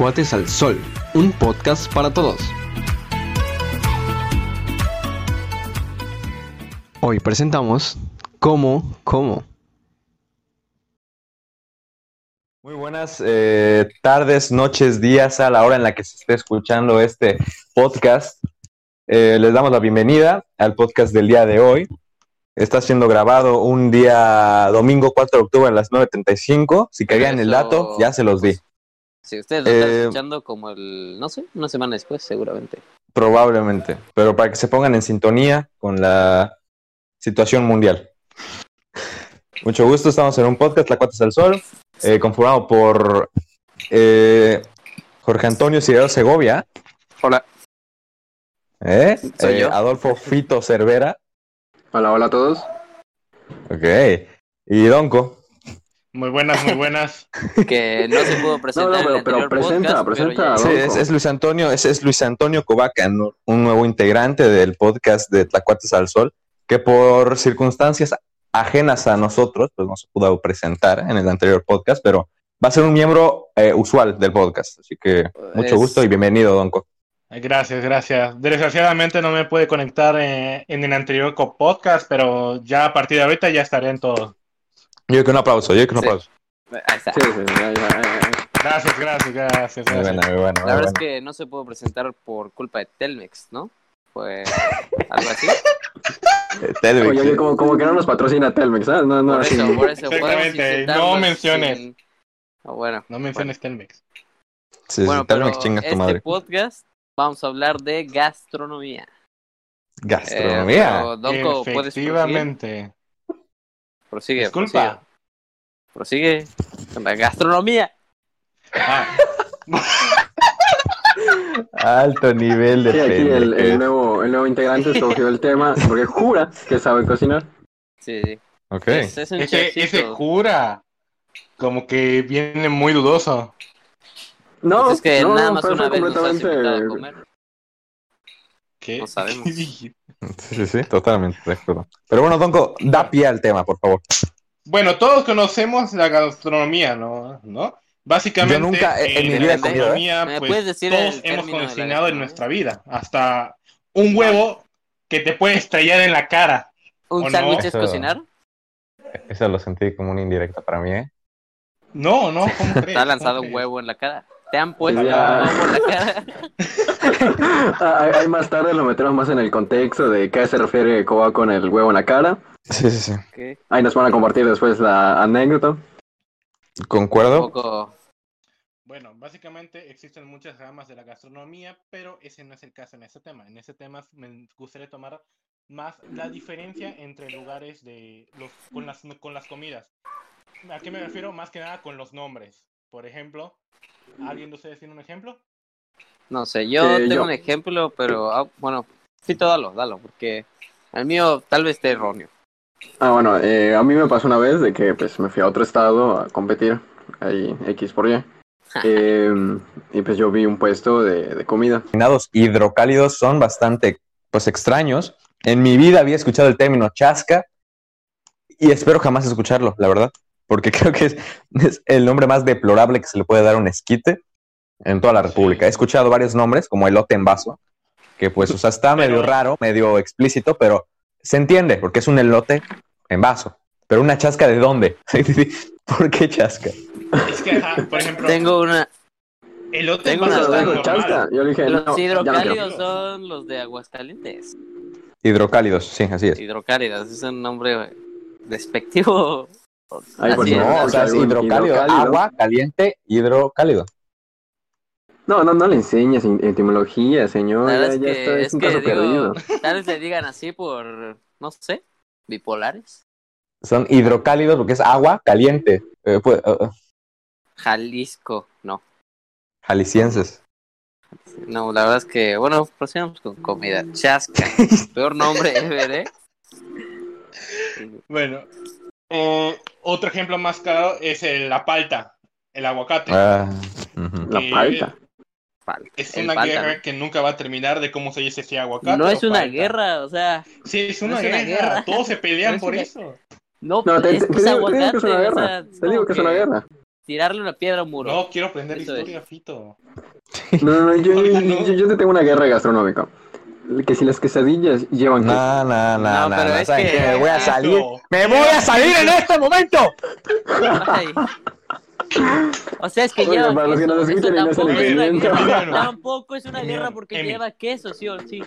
Tlacuates al Sol, un podcast para todos. Hoy presentamos Cómo, cómo. Muy buenas eh, tardes, noches, días a la hora en la que se esté escuchando este podcast. Eh, les damos la bienvenida al podcast del día de hoy. Está siendo grabado un día domingo 4 de octubre a las 9.35. Si querían el dato, ya se los di. Si ustedes lo están Eh, escuchando como el, no sé, una semana después, seguramente. Probablemente. Pero para que se pongan en sintonía con la situación mundial. Mucho gusto, estamos en un podcast, La Cuates al Sol, eh, conformado por eh, Jorge Antonio Ciudad Segovia. Hola. ¿eh? Soy Eh, yo. Adolfo Fito Cervera. Hola, hola a todos. Ok. Y Donko. Muy buenas, muy buenas. Que no se pudo presentar No, no, pero- en el pero anterior presenta, podcast, presenta pero ya- a Sí, es, es Luis Antonio, es, es Luis Antonio Covaca, ¿no? un nuevo integrante del podcast de Tlacuates al Sol, que por circunstancias ajenas a nosotros, pues no se pudo presentar en el anterior podcast, pero va a ser un miembro eh, usual del podcast. Así que mucho Es- gusto y bienvenido, Donko. Gracias, gracias. Desgraciadamente no me pude conectar eh, en el anterior podcast, pero ya a partir de ahorita ya estaré en todo. Yo que un aplauso, yo que un Sí. aplauso. Ahí está. Sí, sí. Gracias, gracias, gracias. Muy buena, muy buena. La muy verdad es que no se pudo presentar por culpa de Telmex, ¿no? Fue algo así. Telvix, Oye, sí. oye, como, como que no nos patrocina Telmex, ¿sabes? No, no, Por así. eso, por eso podemos Exactamente, intentarlo no menciones. sin- Ah, bueno, No menciones Telmex. Sí, sí, bueno, pero Telmex chinga tu este madre. podcast vamos a hablar de gastronomía. Gastronomía. Eh, pero, Donko, ¿puedes proseguir? Efectivamente. Prosigue, Disculpa. Prosigue. Prosigue gastronomía. Ah, Alto nivel de Sí, aquí el, el nuevo, el nuevo integrante escogió el tema porque jura que sabe cocinar. Sí, sí. Ok. Es, es un ese, ese jura. Como que viene muy dudoso. No, Pues es que no, nada más una vez nos has invitado a completamente- comer. ¿Qué? No sabemos. Sí, sí, sí, totalmente de acuerdo. Pero bueno, Donko, da pie al tema, por favor. Bueno, todos conocemos la gastronomía, ¿no? ¿No? Básicamente, Yo nunca en mi vida la ¿eh? gastronomía, ¿Me pues, decir todos hemos cocinado en nuestra vida. Hasta un huevo que te puede estrellar en la cara. ¿O ¿Un no? sándwich es cocinar? Eso lo sentí como una indirecta para mí, ¿eh? No, no, ¿cómo crees? ¿Te ha lanzado ¿Cómo un huevo en la cara? ¿Te han puesto Ya. la cara? Ah, ahí- más tarde lo metemos más en el contexto de qué se refiere Coba con el huevo en la cara. Sí, sí, sí. ¿Qué? Ahí nos van a compartir después la anécdota. Concuerdo. poco... Bueno, básicamente existen muchas ramas de la gastronomía, pero ese no es el caso en este tema. En este tema me gustaría tomar más la diferencia entre lugares de los con las con las comidas. ¿A qué me refiero? Más que nada con los nombres. Por ejemplo, ¿alguien de ustedes tiene un ejemplo? No sé, yo Eh, tengo yo. un ejemplo, pero ah, bueno, Fito, dalo, dalo, porque el mío tal vez esté erróneo. Ah, bueno, eh, a mí me pasó una vez de que pues me fui a otro estado a competir, ahí X por Y. Eh, y pues yo vi un puesto de, de comida. Combinados hidrocálidos son bastante, pues, extraños. En mi vida había escuchado el término chasca y espero jamás escucharlo, la verdad. Porque creo que es, es el nombre más deplorable que se le puede dar a un esquite en toda la República. He escuchado varios nombres, como elote en vaso, que pues, o sea, está medio raro, medio explícito, pero se entiende, porque es un elote en vaso. Pero una chasca de dónde? ¿Por qué chasca? Es que, ajá, por ejemplo, Tengo una... elote tengo en una vaso normal. chasca. Yo le dije, Los no, hidrocálidos son los de Aguascalientes. Hidrocálidos, sí, así es. Hidrocálidos, es un nombre despectivo. Ay, por Así es. favor. No, o sea, es hidrocálido, hidrocálido. agua caliente, hidrocálido. No, no, no le enseñes etimología, señor. Ya, que, está, es es un que caso digo, perdido. tal vez le digan así por, no sé, bipolares. Son hidrocálidos porque es agua caliente. Eh, pues, eh, eh, Jalisco, no. jaliscienses. No, la verdad es que, bueno, procedamos con comida. Chasca. Peor nombre ever, ¿eh? Bueno, eh, otro ejemplo más claro es el- la palta, el aguacate. Ah. La que- palta. Es El una guerra que nunca va a terminar de cómo se dice ese ¿no? aguacate. No o es una palta. guerra, o sea, Sí, es no una, es una guerra. Todos se pelean No es por una- eso. no, No, te, es, te que es digo, te digo aguacate, que es una o guerra. sea, te digo que es una guerra. tirarle una piedra a un muro. No quiero aprender Eso es. historia, Fito. No, no, no, yo, Oiga, yo- no. yo- yo te tengo una guerra gastronómica. Que si las quesadillas llevan queso. No, no, no, No, no. pero no, es ¿saben que- qué? Me voy a Eso. salir. ¡Me voy a salir en este momento! Ay. O sea, es que lleva para los que queso. escuchan y no tampoco es una guerra. Tampoco es una guerra porque lleva queso, sí o sí.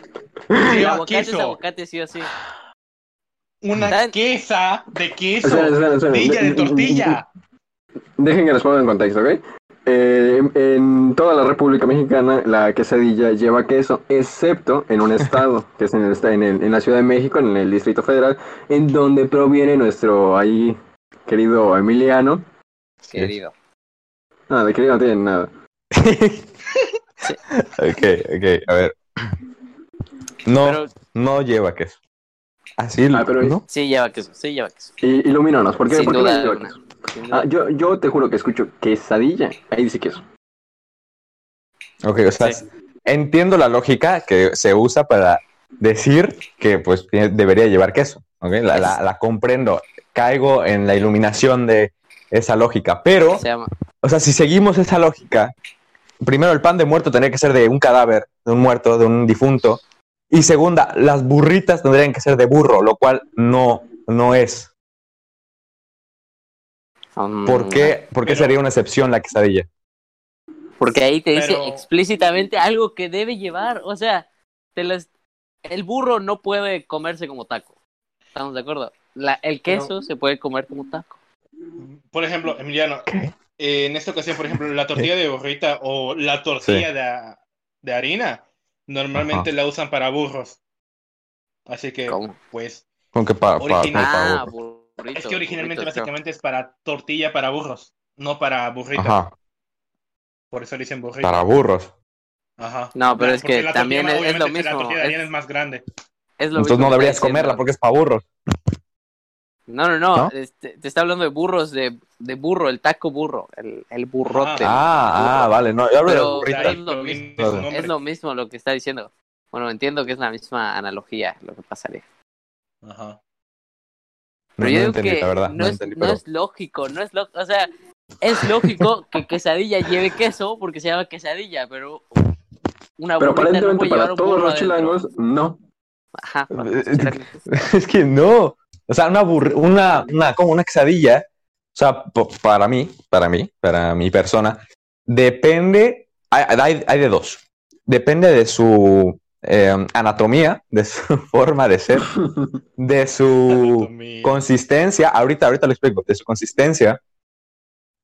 Lleva aguacate es queso. aguacate, sí o sí. Una ¿Saben? quesa de queso. Espera, espera, espera. Tortilla de De- tortilla. Dejen que les ponga en contexto, ¿ok? Eh, en- toda la República Mexicana la quesadilla lleva queso, excepto en un estado, que es en, el, en, el- en la Ciudad de México, en el Distrito Federal, en donde proviene nuestro ahí querido Emiliano. Querido. Nada, de querido no tiene nada. Ok, ok, a ver. No, Pero no lleva queso. Así, Ah, pero- ¿no? sí lleva queso, sí lleva queso. Y, ilumínanos, ¿por qué, Sin por qué no lleva queso? Ah, yo, yo te juro que escucho quesadilla, ahí dice queso. Ok, o sea, Sí. entiendo la lógica que se usa para decir que pues debería llevar queso. ¿ok? La, la- la comprendo. Caigo en la iluminación de esa lógica. Pero, Se llama. o sea, si seguimos esa lógica, primero el pan de muerto tendría que ser de un cadáver, de un muerto, de un difunto. Y segunda, las burritas tendrían que ser de burro, lo cual no, no es. Um, ¿Por qué, por qué Pero- sería una excepción la quesadilla? Porque ahí te dice Pero- explícitamente algo que debe llevar. O sea, te las- el burro no puede comerse como taco. ¿Estamos de acuerdo? La, el queso Pero- se puede comer como taco. Por ejemplo, Emiliano, eh, en esta ocasión, por ejemplo, la tortilla de burrita o la tortilla Sí. de, de harina, normalmente la usan para burros. Así que, ¿Cómo? pues, Con que pa- pa- Original. pa- Ah, burro. Burrito. es que originalmente creo. básicamente es para tortilla para burros, no para burrita. Ajá, Por eso le dicen burrita. para burros. Ajá. No, pero es que la también tortilla, es- es lo obviamente, La mismo, tortilla de es- es más grande. Es lo Entonces mismo no deberías comerla porque es para burros. No, no, no. ¿No? este, te está hablando de burros, de, de burro, el taco burro, el, el burrote. Ah, ah, vale, no, yo hablo Pero- de burrito. pero es lo mismo. es lo mismo lo que está diciendo. Bueno, entiendo que es la misma analogía lo que pasaría. Ajá. Pero No, yo no digo entendí, que la verdad, no, no es, entendí, no es lógico, no es lógico. O sea, es lógico que quesadilla lleve queso porque se llama quesadilla, pero una Pero aparentemente para todos los chilangos, no. Ajá. Eh, los chilangos. Es que no. O sea, una, burri- una, una, como una quesadilla, o sea, para mí, para mí, para mi persona, depende, hay, hay, hay de dos. Depende de su eh, anatomía, de su forma de ser, de su Anatomía. consistencia, ahorita, ahorita lo explico, de su consistencia.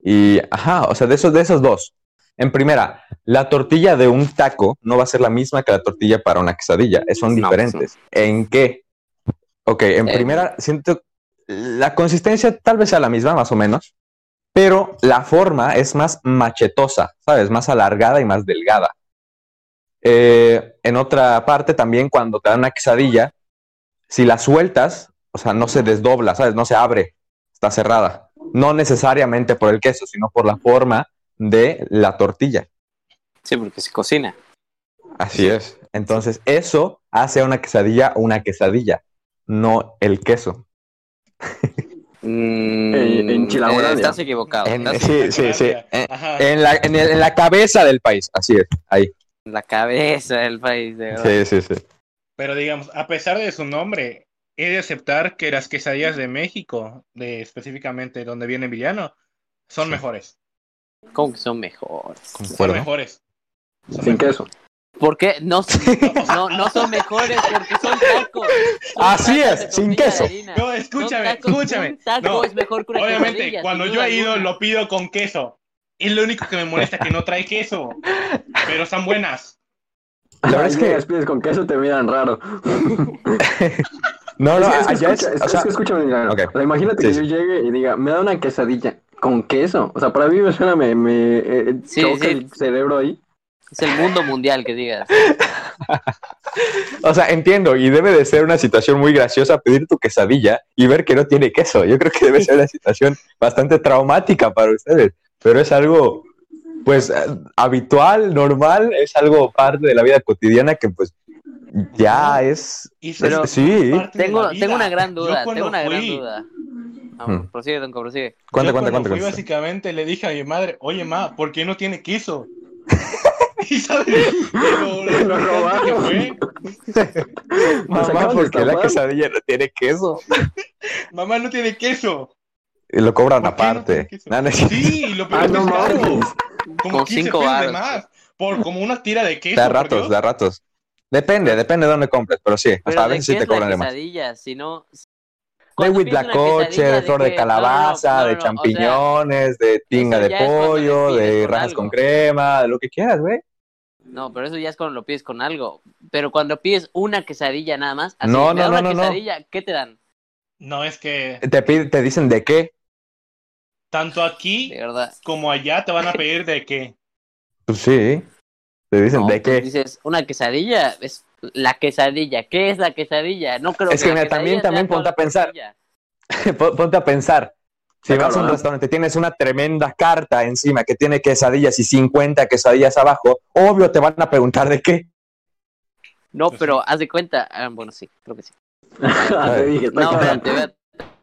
Y, ajá, o sea, de esos, de esos dos. En primera, la tortilla de un taco no va a ser la misma que la tortilla para una quesadilla, eh, son No, diferentes. ¿En qué? Ok, en Eh. primera, siento, la consistencia tal vez sea la misma, más o menos, pero la forma es más machetosa, ¿sabes? Más alargada y más delgada. Eh, en otra parte también, cuando te dan una quesadilla, si la sueltas, o sea, no se desdobla, ¿sabes? No se abre, está cerrada. No necesariamente por el queso, sino por la forma de la tortilla. Sí, porque se cocina. Así es. Entonces, eso hace a una quesadilla una quesadilla, no el queso. Mm, En- en eh, estás equivocado. En- estás sí, sí, sí. En, Ajá. en la, en el- en la cabeza del país, así es, ahí. La cabeza del país, de. Sí, sí, sí. Pero digamos, a pesar de su nombre, he de aceptar que las quesadillas de México, de específicamente donde viene Emiliano, son Sí. mejores. ¿Cómo que son mejores? Son mejores. Son Sin mejores. queso. ¿Por qué? No, no, no son mejores porque son tacos. Son Así tacos es, sin queso. No, escúchame, tacos, escúchame. Un taco No, es mejor que una Obviamente, cuando yo he ido, alguna. lo pido con queso. Es lo único que me molesta que no trae queso. Pero están buenas. La verdad es que- Llegas, pides con queso te miran raro. No, no, es, que, es, que allá escucha, es, es, o es sea, que escúchame, mira, Ok. o sea, imagínate Sí, que yo llegue y diga, me da una quesadilla con queso. O sea, para mí me suena, me, me eh, Sí, choca sí. el cerebro ahí. Es el mundo mundial que digas. o sea, entiendo, y debe de ser una situación muy graciosa pedir tu quesadilla y ver que no tiene queso. Yo creo que debe ser una situación bastante traumática para ustedes, pero es algo, pues, eh, habitual, normal, es algo parte de la vida cotidiana que, pues, ya es... Pero- sí. Tengo, tengo una gran Yo duda, tengo una gran fui- duda. Ah, Hmm. Prosigue, prosigue. Cuenta, Yo cuenta, cuando cuenta. fui cuenta. básicamente le dije a mi madre, oye ma, ¿por qué no tiene queso? y sabes, lo, lo Lo robaron. fue, Mamá, porque la quesadilla no tiene queso. mamá no tiene queso. Y lo cobran ¿Por qué no aparte. No. Sí, y lo peor Ah, no caro. Como Como 15 cinco pesos de varos. más. Por como una tira de queso. Da ratos, da ratos. Depende, depende de dónde compres, pero sí, Pero hasta a ¿de veces sí te cobran de más. quesadilla? Si no... De huitlacoche, de flor de qué? No, no, no, calabaza, no, de no, o sea, champiñones, de tinga de pollo, de rajas algo. con crema, de lo que quieras, güey. No, pero eso ya es cuando lo pides con algo. Pero cuando pides una quesadilla nada más, así, No, no, una no, no. quesadilla, ¿qué te dan? No, es que Te, pide- te dicen de qué. Tanto aquí De verdad. como allá te van a pedir de qué. Pues sí. Te dicen No, de pues qué. Dices, una quesadilla es la quesadilla. ¿Qué es la quesadilla? No creo Es que mira, también- también ponte a pensar. Ponte a pensar. Si vas a un restaurante, tienes una tremenda carta encima que tiene quesadillas y 50 quesadillas abajo, obvio te van a preguntar de qué. No, Pues pero haz de cuenta. ah, bueno, sí, creo que sí. Está No.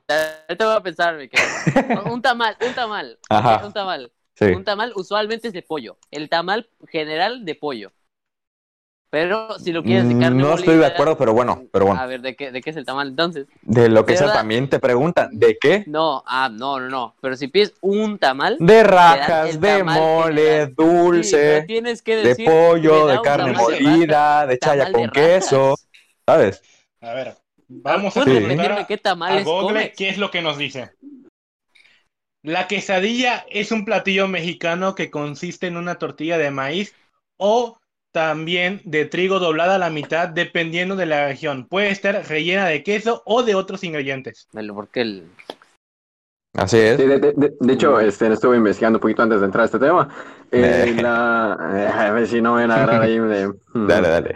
Ahorita voy a pensar, me. Un tamal, un tamal. Ajá. Un tamal. Sí. Un tamal usualmente es de pollo. El tamal general de pollo. Pero si lo quieres de carne Mm, No estoy de molida, acuerdo, pero bueno, pero bueno. A ver, ¿de qué, ¿de qué es el tamal entonces? De lo que ¿de sea, verdad? también te preguntan, ¿de qué? No, ah, no, no, no. Pero si pides un tamal, De rajas, de mole, general. sí, dulce, tienes que de decir, pollo, me da de carne tamal de molida, de chaya de con queso. ¿sabes? A ver, vamos a ¿Puedes Sí. repetirme preguntar qué a tamales Google comes? qué es lo que nos dice. La quesadilla es un platillo mexicano que consiste en una tortilla de maíz o también de trigo doblada a la mitad dependiendo de la región. Puede estar rellena de queso o de otros ingredientes. Porque el... Así es. Sí, de, de- de- de hecho, este, estuve investigando un poquito antes de entrar a este tema. Eh, Eh. la, eh, a ver si no me van a agarrar ahí de... Dale, dale.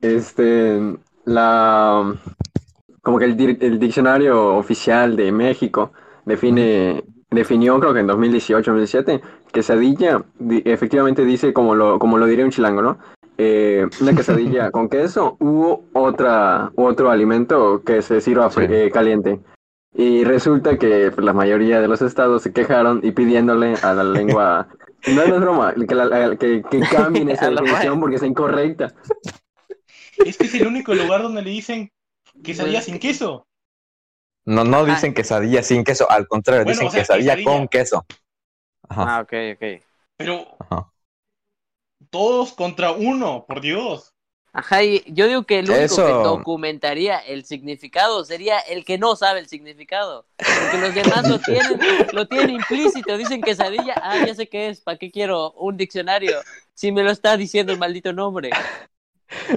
Este, la, como que el, el diccionario oficial de México define, definió, creo que en 2018, 2017, quesadilla, di- efectivamente dice como lo, como lo diría un chilango, ¿no? Eh, una quesadilla con queso u otra, u otro alimento que se sirva Sí. eh, caliente. Y resulta que la mayoría de los estados se quejaron y pidiéndole a la lengua, no, no es broma, que, la- que, que cambien esa definición porque es incorrecta. Es que es el único lugar donde le dicen quesadilla sin queso. No, no Ajá. dicen quesadilla sin queso, al contrario, Bueno, dicen o sea, quesadilla, quesadilla. con queso. Ajá, Ah, ok, ok. Pero ajá. todos contra uno, por Dios. Ajá, y yo digo que el único Eso- que documentaría el significado sería el que no sabe el significado. Porque los demás lo tienen, lo tienen implícito. Dicen quesadilla, ah, ya sé qué es, ¿para qué quiero un diccionario? Si me lo está diciendo el maldito nombre.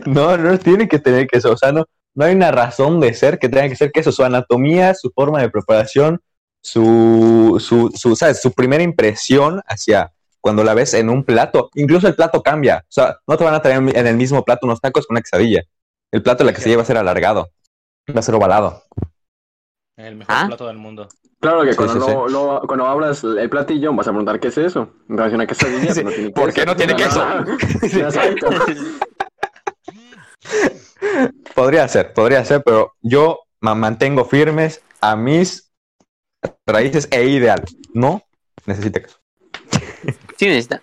No, no tiene que tener queso, o sea, no, no hay una razón de ser que tenga que ser queso, su anatomía, su forma de preparación, su, su, su, ¿sabes? su primera impresión hacia cuando la ves en un plato, incluso el plato cambia, o sea, no te van a traer en el mismo plato unos tacos con una quesadilla, el plato de la quesadilla va a ser alargado, va a ser ovalado. El mejor ¿Ah? plato del mundo. Claro que Sí, cuando, sí, lo- lo- cuando abras el platillo vas a preguntar qué es eso. Entonces una quesadilla Sí, no tiene ¿por qué no tiene queso? Ah, Exacto. Podría ser, podría ser, pero yo ma- mantengo firmes a mis raíces e ideal, no necesita queso. Sí necesita.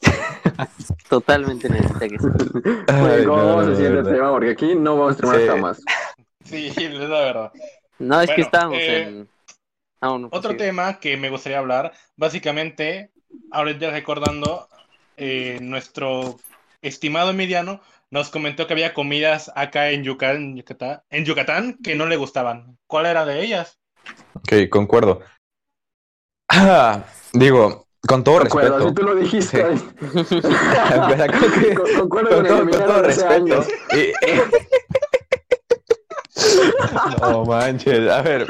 Totalmente necesita que sea. Oye, Ay, ¿Cómo no, vamos no, al siguiente tema? Porque aquí no vamos a terminar Sí. hasta más. Sí, es la verdad. No, es que estábamos eh, en... Ah, bueno, Otro tema que me gustaría hablar, básicamente, ahorita recordando, eh, nuestro estimado mediano nos comentó que había comidas acá en Yucatán, Yucatán, en Yucatán que no le gustaban. ¿Cuál era de ellas? Ok, concuerdo. Ah, digo, con todo Concuerdo, respeto. si tú lo dijiste. Que- Con- Concuerdo con, con, todo, con todo respeto. No manches, a ver,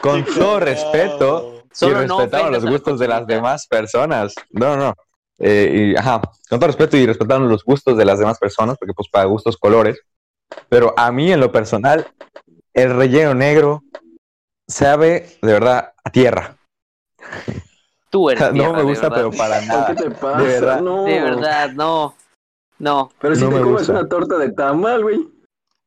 con todo respeto y no respetando los gustos de las demás personas. No, no. Eh, y, ajá, con todo respeto y respetando los gustos de las demás personas, porque pues para gustos colores. Pero a mí en lo personal, el relleno negro sabe de verdad a tierra. Tú eres no tierra, me de gusta, verdad. pero para ¿Qué nada. te pasa? de verdad. No. De verdad, no. No. Pero si No te me comes gusta. una torta de tamal, güey.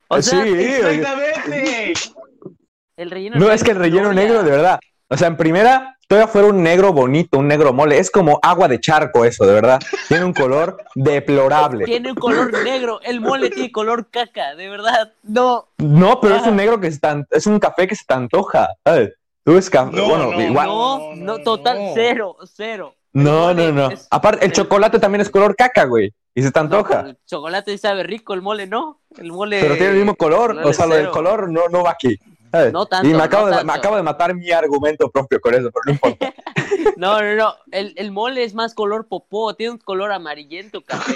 O sea, sí, ¡Exactamente! El relleno No, es que el relleno negro, de verdad. O sea, en primera, todavía fuera un negro bonito, un negro mole. Es como agua de charco eso, de verdad. Tiene un color deplorable. Tiene un color negro. El mole tiene color caca, de verdad. No. No, pero es Ah. un negro que se tan- es un café que se te antoja. ¿sabes? Tú ves café, No, bueno, no, igual. No, no, no, no, total, no. cero, cero. No, El no, no. es- Aparte, el el- chocolate también es color caca, güey. Y se te No, antoja. el chocolate sabe rico, el mole no. El mole. pero tiene el mismo color. color O sea, es lo del color no, no va aquí. ¿Sabes? No tanto, y me no acabo, de, me acabo de matar mi argumento propio con eso, pero no importa. No, no, no. El, el mole es más color popó, tiene un color amarillento café.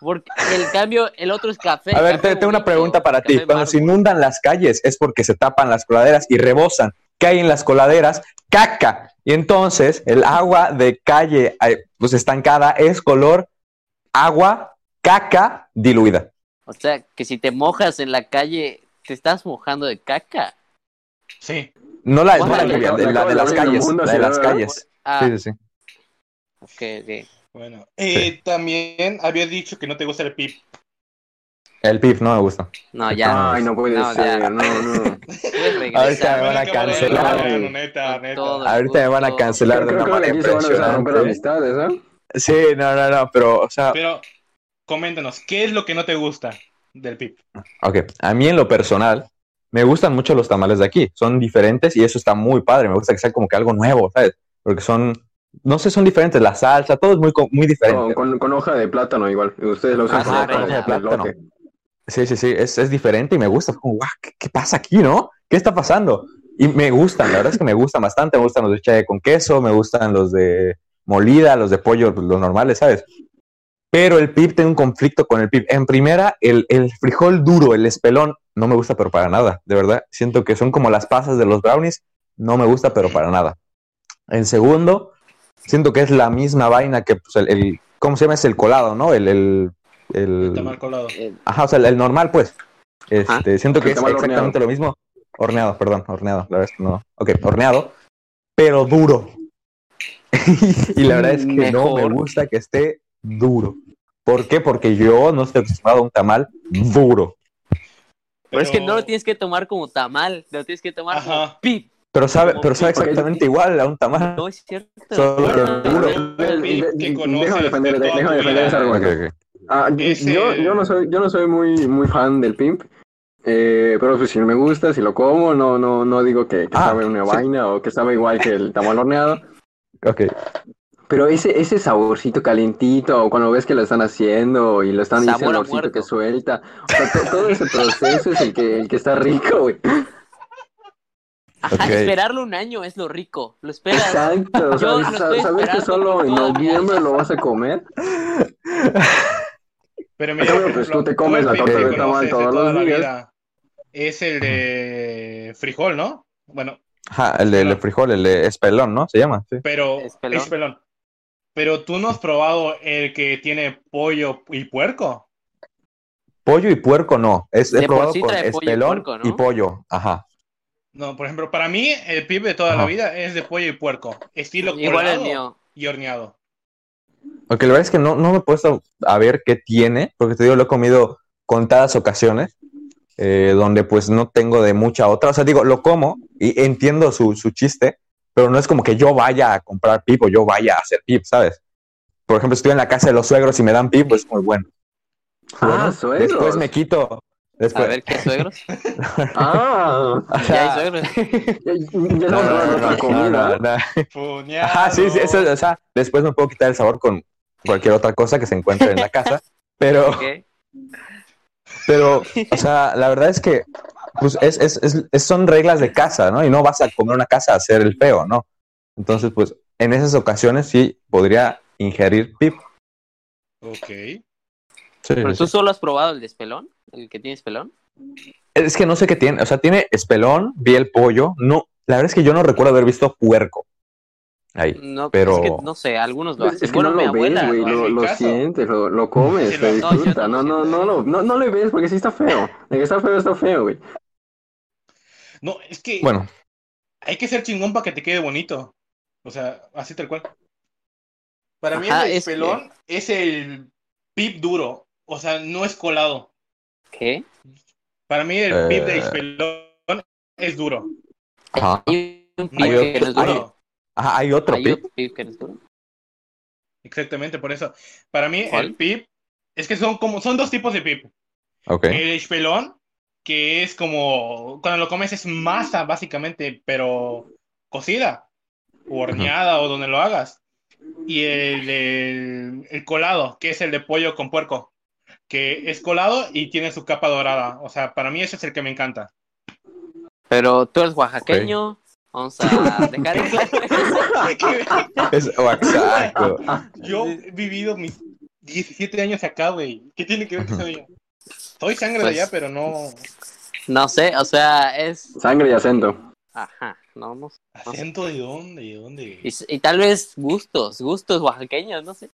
Porque el cambio, el otro es café. A ver, café te- tengo una pregunta para ti. Cuando se inundan las calles es porque se tapan las coladeras y rebosan. ¿Qué hay en las coladeras? Caca. Y entonces el agua de calle eh, pues estancada es color agua, caca diluida. O sea, que si te mojas en la calle, te estás mojando de caca. Sí. No la, no de, la las calles. mundo, La de las calles. Ah, Sí, sí, sí. ok, ok. Bueno. Eh, también había dicho que no te gusta el pip. El pif no me gusta. No, ya. Ay, no puede No, ser, ya. no, no. Ahorita me van a cancelar. bueno, neta, Con neta. todo. Ahorita me van a cancelar de una manera impresionante. ¿eh? Sí, no, no, no, pero, o sea, Pero, coméntanos, ¿qué es lo que no te gusta del pip? Ok, a mí en lo personal me gustan mucho los tamales de aquí, son diferentes y eso está muy padre, me gusta que sea como que algo nuevo, ¿sabes? Porque son, no sé, son diferentes, la salsa, todo es muy, muy diferente. con, con hoja de plátano igual. Ustedes lo usan Ajá, con hoja de, plátano. Sí, sí, sí, es, es diferente y me gusta, es como, guau, ¿qué, qué pasa aquí, no? ¿Qué está pasando? Y me gustan, la verdad es que me gustan bastante, me gustan los de chaya con queso, me gustan los de molida, los de pollo, pues, los normales, ¿sabes? Pero el pip tiene un conflicto con el pip. En primera, el, el frijol duro, el espelón, no me gusta, pero para nada, de verdad. Siento que son como las pasas de los brownies, no me gusta, pero para nada. En segundo, siento que es la misma vaina que pues, el, el- ¿cómo se llama? Es el colado, ¿no? El, el, el- colado. Ajá, o sea, el, el normal, pues. Este, siento que es exactamente horneado. lo mismo. Horneado, perdón, horneado, la verdad es que no. Ok, horneado, pero duro. y la verdad es que no me gusta que esté duro. ¿Por qué? Porque yo no estoy acostumbrado a un tamal duro. Pero es que no lo tienes que tomar como tamal, lo tienes que tomar como Ajá. pip. Pero sabe, Como pero sabe exactamente igual a un tamal. No es cierto. Solo que Bueno, duro. que Déjame conoces defender- déjame defender ese. Ah, Ese- yo, yo no soy, yo no soy muy, muy fan del pimp. eh, pero pues, si me gusta, si lo como, no, no, no digo que, que Ah, sabe una sí. vaina o que sabe igual que el tamal horneado. Ok. Pero ese, ese saborcito calientito, o cuando ves que lo están haciendo y lo están Sabor ese a olorcito muerto. que suelta, o sea, to- todo ese proceso es el que, el que está rico, güey. Ajá, esperarlo un año es lo rico. Lo esperas. Exacto, o sea, Yo lo sa- estoy sabes que solo en noviembre lo vas a comer. Pero mira, por pues, tú te comes la torta que de tamal todos los la días. vida Es el de frijol, ¿no? Bueno, Ajá, el de el de frijol, el de espelón, ¿no? Se llama. Sí. pero Es pelón. Pero tú no has probado el que tiene pollo y puerco. Pollo y puerco no. Es, he probado con trae pollo y espelón puerco, ¿no? y pollo. Ajá. No, por ejemplo, para mí el pip de toda Ajá. la vida es de pollo y puerco, estilo Igual el mío. y horneado. Porque la verdad es que no, no me he puesto a ver qué tiene, porque te digo, lo he comido contadas ocasiones, eh, donde pues no tengo de mucha otra. O sea, digo, lo como y entiendo su, su chiste, pero no es como que yo vaya a comprar pip o yo vaya a hacer pip, ¿sabes? Por ejemplo, estoy en la casa de los suegros y me dan pip, pues muy bueno. Ah, Bueno, suegros. Después me quito. A Después, ver, ¿qué suegros? Ah, o Ya hay suegros. no, no, no, comida. no, no. Ajá, sí, sí, eso, o sea, después me puedo quitar el sabor con cualquier otra cosa que se encuentre en la casa, pero, ¿Qué? pero, o sea, la verdad es que, pues, es, es, es- es- son reglas de casa, ¿no? Y no vas a comer una casa a hacer el feo, ¿no? Entonces, pues, en esas ocasiones sí podría ingerir pip. Ok. Sí, ¿Pero sí, tú sí. solo has probado el de espelón? ¿El que tiene espelón? Es que no sé qué tiene, o sea, tiene espelón, vi el pollo, no, la verdad es que yo no recuerdo haber visto puerco. Ahí. No, Pero- es que no sé, algunos lo hacen. es que bueno, no mi lo ves, abuela. güey, lo lo, sientes, lo, lo comes, Sí, te lo- no, disfruta. no No, lo no, no, no, no le ves porque sí está feo. El que está feo está feo, güey. No, es que Bueno, hay que ser chingón para que te quede bonito. O sea, así tal cual. Para mí el es que- pelón es el pip duro. O sea, no es colado. ¿Qué? Para mí el Eh. pip de espelón es duro. Ajá. Hay un No Hay pibe que es no es otro- duro. duro. Ajá, hay otro Hay pip. otro pibe que no es duro. Exactamente, por eso. Para mí, ¿Cuál? el pip es que son como son dos tipos de pip. Ok. El espelón, que es como cuando lo comes es masa, básicamente, pero cocida, o horneada, o donde lo hagas. Y el, el, el colado, que es el de pollo con puerco, que es colado y tiene su capa dorada. O sea, para mí ese es el que me encanta. Pero tú eres oaxaqueño. Vamos a dejar en claro eso. Es Oaxaco. Yo he vivido mis 17 años acá, güey. ¿Qué tiene que ver que soy yo? Soy sangre de Pues- allá, pero no No sé, o sea, es. Sangre y acento. Ajá, no, no sé. acento de dónde, de dónde. Y, y tal vez gustos, gustos oaxaqueños, no sé.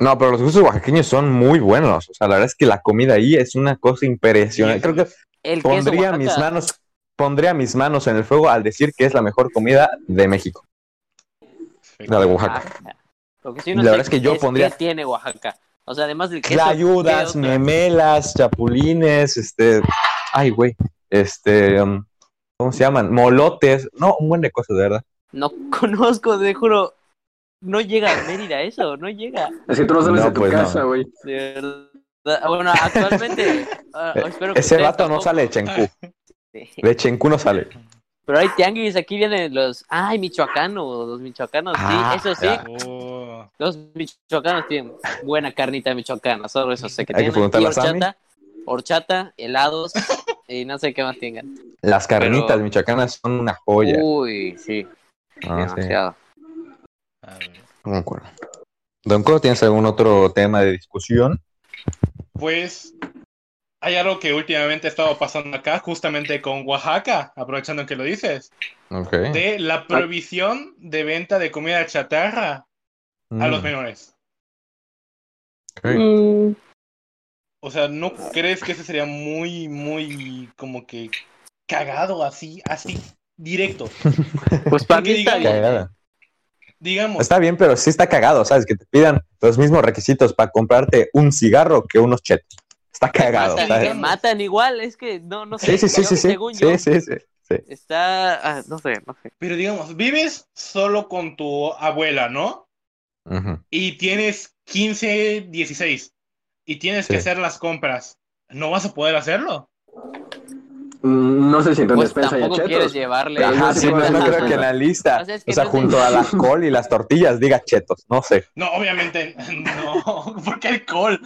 No, pero los gustos oaxaqueños son muy buenos. O sea, la verdad es que la comida ahí es una cosa impresionante. Creo que El pondría mis manos, pondría mis manos en el fuego al decir que es la mejor comida de México. La de Oaxaca. Oaxaca. Lo que sí no La sé verdad es que yo pondría- ¿qué tiene Oaxaca? O sea, además del queso. Clayudas, memelas, chapulines, este, ay, güey, este, um, ¿cómo se llaman? Molotes, no, un buen de cosas, de verdad. No conozco, te juro. No llega a Mérida eso, no llega. Es que tú no sales No, de tu pues no. casa, güey. De verdad. Bueno, actualmente. ah, espero que Ese vato no sale de Chencú, Sí. de Chencú no sale. Pero hay tianguis, aquí vienen los. Ay, michoacanos, los michoacanos, Ah, sí, eso sí. Oh, Los michoacanos tienen buena carnita michoacana, solo eso sé que Hay que tienen. preguntarle Y a Sammy. horchata, horchata, helados y no sé qué más tengan. Las carnitas Pero- michoacanas son una joya. Uy, sí, Ah, sí, demasiado. a ver. no me acuerdo. Don Co, ¿tienes algún otro tema de discusión? Pues hay algo que últimamente ha estado pasando acá, justamente con Oaxaca, aprovechando que lo dices, Ok. de la prohibición de venta de comida chatarra a los Mm, menores. ok. Mm, O sea, ¿no crees que ese sería muy, muy como que cagado así, así, directo? Pues para mí está digamos-. Digamos, Está bien, pero sí está cagado, ¿sabes? Que te pidan los mismos requisitos para comprarte un cigarro que unos chetos. Está cagado, Matan, ¿sabes? te matan igual, es que no, no sé. sí, sí, sí, sí. Según yo, Sí, sí, sí. sí. está. ah, no sé, no sé. pero digamos, vives solo con tu abuela, ¿no? Y tienes 15, 16 y tienes que hacer las compras. ¿No vas a poder hacerlo? Mm, No sé si en tu Pues despensa hay tampoco quieres chetos. llevarle. Pero Ajá, sí sí, no, no creo que en la lista, O sea, es que o sea, no es de- junto a la col y las tortillas diga chetos, no sé, No, obviamente no, porque alcohol.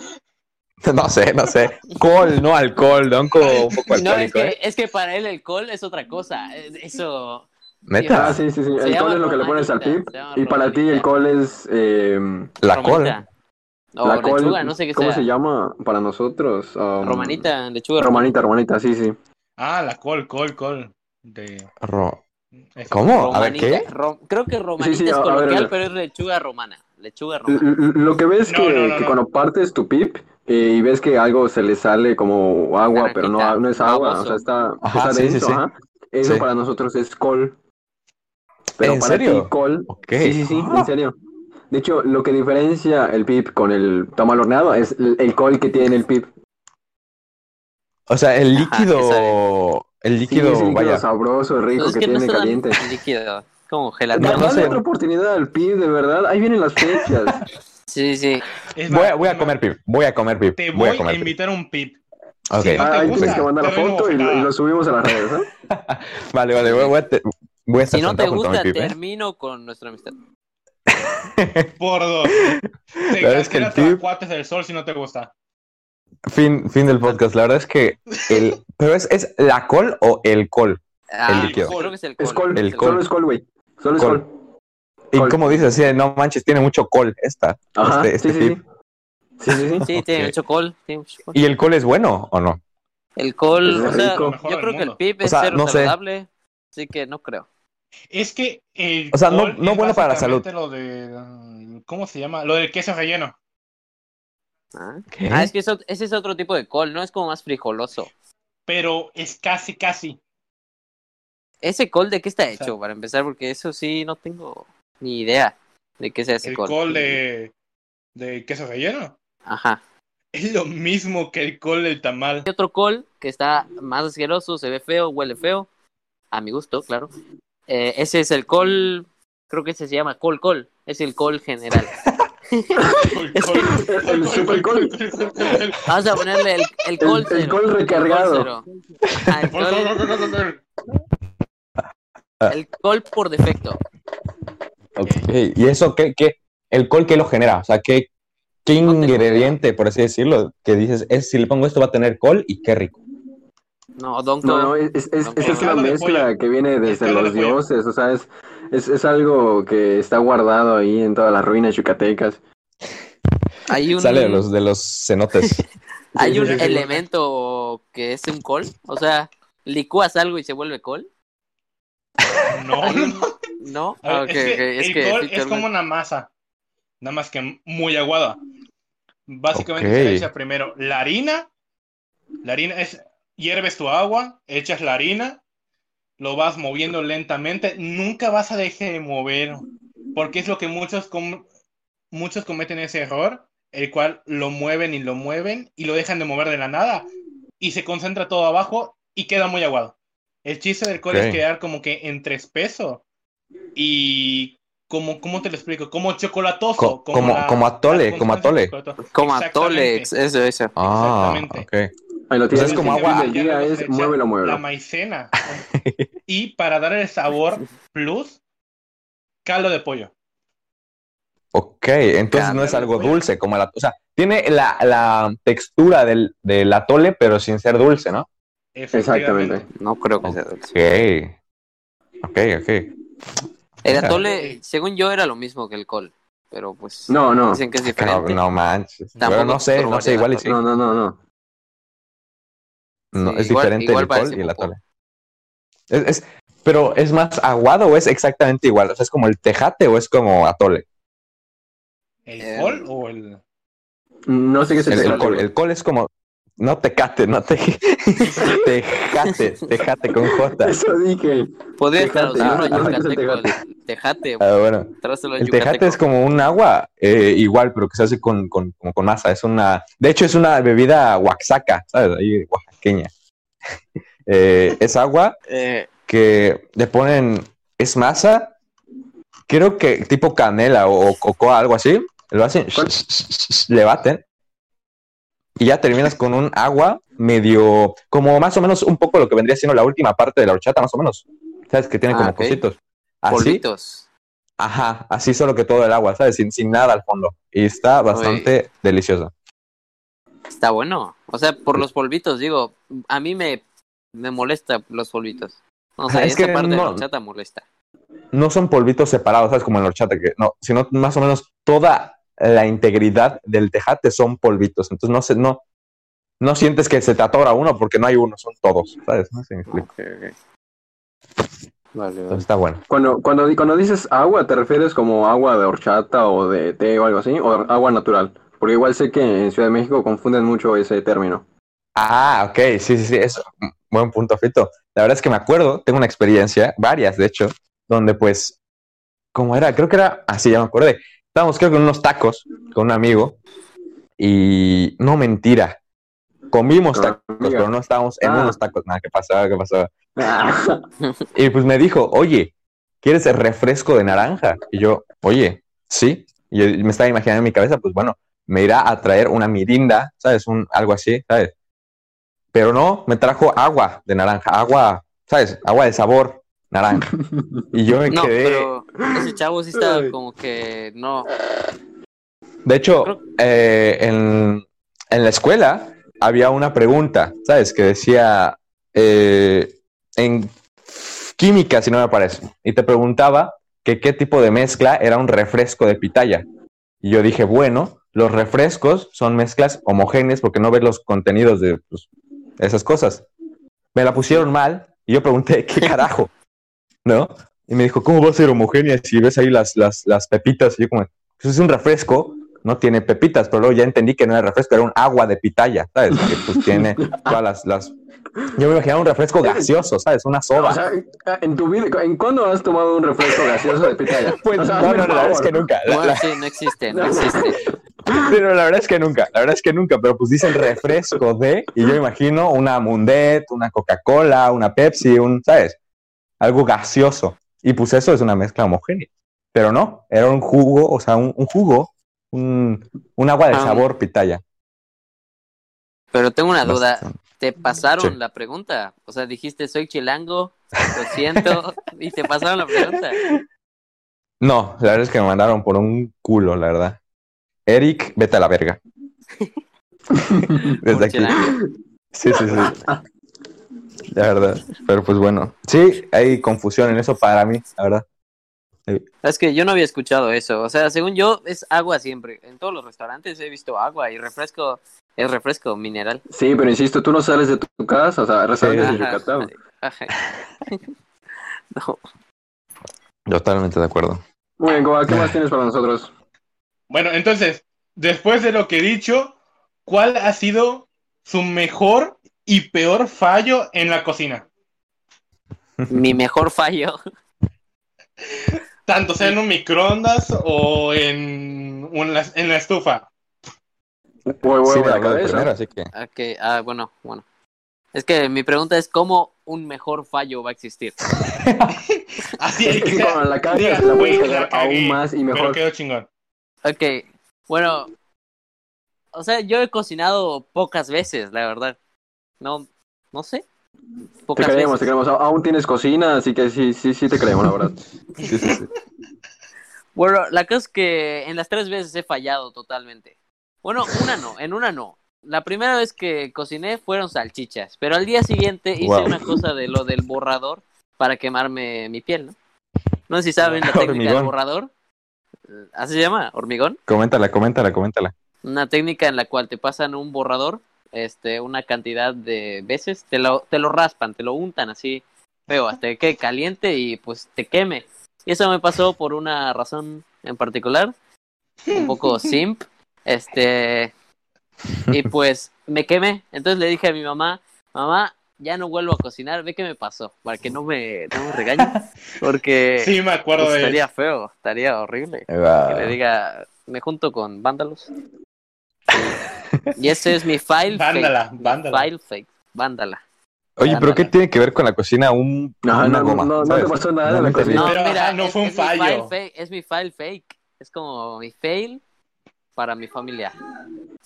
no sé, no sé. Col, no alcohol, don un poco No, es alcohólico, que, ¿eh? es que para él el alcohol es otra cosa. Eso. Neta, Ah, sí, sí, sí. Se El col es lo que le pones al pip. Y para ti el col es... eh, la col. O la col, lechuga, no sé qué ¿Cómo sea. se llama para nosotros? Um, Romanita, lechuga. Romanita, romanita, sí, sí. Ah, la col, col, col. De... Ro-. ¿Cómo? A ver, Romanita. ¿qué? ro- creo que romanita Sí, sí, es a- a coloquial, a ver. pero es lechuga romana. Lechuga romana. l- Lo que ves No, que, no, no, que no. cuando partes tu pip y ves que algo se le sale como agua, pero no, no es agua, o sea, está, Ajá, está sí, sí, sí. ajá. Eso Sí. para nosotros es col. Pero ¿En para serio? ti, col. Sí, sí, sí, Ah. en serio. De hecho, lo que diferencia el pip con el tamal horneado es el, el col que tiene el pip. O sea, el Ajá, líquido, el Sí, líquido, líquido vaya. sabroso, rico es que, que no tiene caliente. líquido. Como gelatina. no Dale sé. otra oportunidad al pip, de verdad. Ahí vienen las fechas. Sí, sí. Voy a, voy a comer pip, voy a comer pip, Te voy voy a a comer pip. invitar un pip. Ok, Sí, Ah, ahí gusta, tienes que mandar la te foto y, lo- y lo subimos a las redes, ¿eh? vale, vale, voy, voy a, te- voy a estar Si no te a gusta, pip, ¿eh? termino con nuestra amistad. Por dos. Te verdad es que el pip- a cuates del sol si no te gusta. Fin, fin del podcast. La verdad es que el, pero es, es la col o el col. Ah, líquido. Creo que es el Es col. col, El es col. solo es col, güey. Solo es Col. Y Col. como dices, así de, no manches, tiene mucho col esta, Ajá, este, este sí, sí, pip. sí. Sí, sí, sí. Sí, tiene mucho col. tiene mucho col. ¿Y el col es bueno o no? El col, o sea, yo creo que el pip O es sea, cero no sé. saludable, así que no creo. Es que el O sea, no- col no bueno para la salud. Lo de, mm, ¿Cómo se llama? Lo del queso relleno. Ah. Ah, es que eso- ese es otro tipo de col, ¿no? Es como más frijoloso. Pero es casi, casi. ¿Ese col de qué está sea- hecho, para empezar? Porque eso sí no tengo ni idea de qué sea ese El col. col de, de queso relleno. Ajá. Es lo mismo que el col del tamal. Hay otro col que está más asqueroso, se ve feo, huele feo, a mi gusto, claro. Eh, ese es el col, creo que ese se llama col col, es el col general. El super col. Vamos a ponerle el, el col El- el col recargado. Ah, el, col, el col por defecto. ¿Y eso qué, qué? ¿El col qué lo genera? O sea, ¿qué, qué ingrediente, por así decirlo, que dices, es, si le pongo esto va a tener col y qué rico? No, Don No, no, es, es, es- esa es una mezcla que viene desde de los dioses, o sea, es, es, es algo que está guardado ahí en todas las ruinas yucatecas. hay un, Sale de los, de los cenotes. hay un elemento que es un col, o sea, licúas algo y se vuelve col. No, no. No, ver, Ah, es que es el que col es como una masa, nada más que muy aguada. Básicamente se echa primero la harina, la harina es, hierves tu agua, echas la harina, lo vas moviendo lentamente, nunca vas a dejar de mover, porque es lo que muchos, com- muchos cometen ese error, el cual lo mueven y lo mueven y lo dejan de mover de la nada y se concentra todo abajo y queda muy aguado. El chiste del col Ok. es quedar como que entre espeso y como, ¿cómo te lo explico? Como chocolatoso. Co- como- la- como atole, como atole. Como atole, eso, eso. Ah, Exactamente. ok. Ahí lo Pues es como agua. día es muévelo, La maicena. y para dar el sabor plus, caldo de pollo. Ok, entonces no es algo dulce como la... O sea, tiene la, la textura del, del atole, pero sin ser dulce, ¿no? Exactamente. No creo que sea dulce. Ok. Ok, ok. El atole, según yo, era lo mismo que el col, pero pues No, no, dicen que es No, diferente. no manches. Tampoco Pero no sé, no sé, igual y atole. sí. no, no, no, no. No, Sí, es igual- diferente igual el col y el atole. Es, es- pero es más aguado o es exactamente igual. O sea, es como el tejate o es como atole. ¿El Eh, col o el.? No sé qué es El, el, col, el col es como no tecate, no te tejate, tejate con J. Eso dije. Podría traducirlo ah, a no yucateco. Tejate, Ah, bueno, el tejate es como un agua eh, igual, pero que se hace con, con, como con masa. Es una, de hecho, es una bebida oaxaca, ¿sabes? Ahí oaxaqueña. Eh, es agua Eh, que le ponen, es masa, creo que tipo canela o, cocoa, algo así, lo hacen, le baten y ya terminas con un agua medio, como más o menos un poco lo que vendría siendo la última parte de la horchata, más o menos. ¿Sabes? Que tiene Ah, como cositos. Así, polvitos. ajá, así solo que todo el agua, ¿sabes? Sin, sin nada al fondo. Y está bastante delicioso. Está bueno. O sea, por los polvitos, digo, a mí me, me molesta los polvitos. O sea, Es esa que parte de la no- horchata molesta. no son polvitos separados, ¿sabes? Como en la horchata, que no, sino más o menos toda la integridad del tejate son polvitos. Entonces no se, no, no sientes que se te atora uno porque no hay uno, son todos, ¿sabes? No sé si me explico. Ok, ok. Vale, Entonces está bueno. Cuando, cuando, cuando dices agua, ¿te refieres como agua de horchata o de té o algo así? ¿O agua natural? Porque igual sé que en Ciudad de México confunden mucho ese término. Ah, ok, sí, sí, sí, eso. Buen punto, Fito. La verdad es que me acuerdo, tengo una experiencia, varias de hecho, donde pues, ¿cómo era? Creo que era, así ya me acordé. Estábamos creo que en unos tacos con un amigo y no mentira. Comimos tacos, amiga. pero no estábamos en Ah. unos tacos. Nada, ¿qué pasaba? ¿Qué pasaba? Ah, Y pues me dijo, oye, ¿quieres el refresco de naranja? Y yo, oye, sí. Y yo me estaba imaginando en mi cabeza, pues bueno, me irá a traer una mirinda, ¿sabes? Un, algo así, ¿sabes? Pero no, me trajo agua de naranja, agua, ¿sabes? Agua de sabor naranja. Y yo me No, quedé, pero ese chavo sí está Ay. como que no. de hecho, creo- eh, en, en la escuela había una pregunta, ¿sabes? Que decía, eh, en química, si no me parece, y te preguntaba que qué tipo de mezcla era un refresco de pitaya. Y yo dije, bueno, los refrescos son mezclas homogéneas porque no ves los contenidos de pues, esas cosas. Me la pusieron mal y yo pregunté, ¿qué carajo? ¿No? Y me dijo, ¿cómo va a ser homogénea si ves ahí las, las, las pepitas? Y yo como, pues es un refresco, no tiene pepitas, pero luego ya entendí que no era refresco, era un agua de pitaya, ¿sabes? Que pues tiene todas las... las... Yo me imaginaba un refresco gaseoso, ¿sabes? Una soda. o sea, en tu vida, ¿en cuándo has tomado un refresco gaseoso de pitaya? Pues O sea, no, no, la verdad es que nunca. La, la- sí, no existe, no existe. pero la verdad es que nunca, la verdad es que nunca, pero pues dicen refresco de, y yo imagino una Mundet, una Coca-Cola, una Pepsi, un, ¿sabes? Algo gaseoso. Y pues eso es una mezcla homogénea. Pero no, era un jugo, o sea, un, un jugo, un, un agua de Ah. sabor pitaya. Pero tengo una duda. ¿Te pasaron Sí. la pregunta? O sea, dijiste soy chilango, lo siento, y te pasaron la pregunta. No, la verdad es que me mandaron por un culo, la verdad. Eric, vete a la verga. Desde aquí. chilango. Sí, sí, sí. La verdad. Pero pues bueno. Sí, hay confusión en eso para mí, la verdad. Es que yo no había escuchado eso. O sea, según yo, es agua siempre. En todos los restaurantes he visto agua y refresco es refresco mineral. Sí, pero insisto, tú no sales de tu casa, o sea, restaurantes de Ajá. Yucatán. Ajá. No. Totalmente de acuerdo. Muy bien, Goa, ¿qué más tienes para nosotros? Bueno, entonces, después de lo que he dicho, ¿cuál ha sido su mejor y peor fallo en la cocina? Mi mejor fallo. Tanto sea en un microondas o en, en la, estufa. Huevo, Sí, la cabeza. primero, así que. Ok, ah, bueno, bueno. Es que mi pregunta es cómo un mejor fallo va a existir. Así Es que sea, la la puedes "Güey, cagar cagué, aún más y Pero mejor. quedó chingón. Ok, bueno. O sea, yo he cocinado pocas veces, la verdad. No, no sé. Te creemos, veces. te creemos. Aún tienes cocina, así que sí, sí, sí te creemos, la verdad. Sí, sí, sí. Bueno, la cosa es que en las tres veces he fallado totalmente. Bueno, una no, en una no. La primera vez que cociné fueron salchichas, pero al día siguiente hice Wow. una cosa de lo del borrador para quemarme mi piel, ¿no? No sé si saben la técnica del borrador. ¿Así se llama? ¿Hormigón? Coméntala, coméntala, coméntala. Una técnica en la cual te pasan un borrador, este, una cantidad de veces, te lo, te lo raspan, te lo untan así feo, hasta que quede caliente y pues te queme. Y eso me pasó por una razón en particular, un poco simp, este, y pues me quemé. Entonces le dije a mi mamá, mamá, ya no vuelvo a cocinar, ve qué me pasó, para que no me, no me regañe, porque Sí, me acuerdo pues, de estaría feo, estaría horrible que le diga, me junto con vándalos. Y ese es mi file Vándala, fake. mi vándala. File fake. Vándala. Oye, pero ¿qué tiene que ver con la cocina? Un, No, una no, goma. no, no te pasó nada la cocina. No, Pero, mira, ajá, no es, fue un es mi file fallo. fake, es mi file fake. Es como mi fail para mi familia.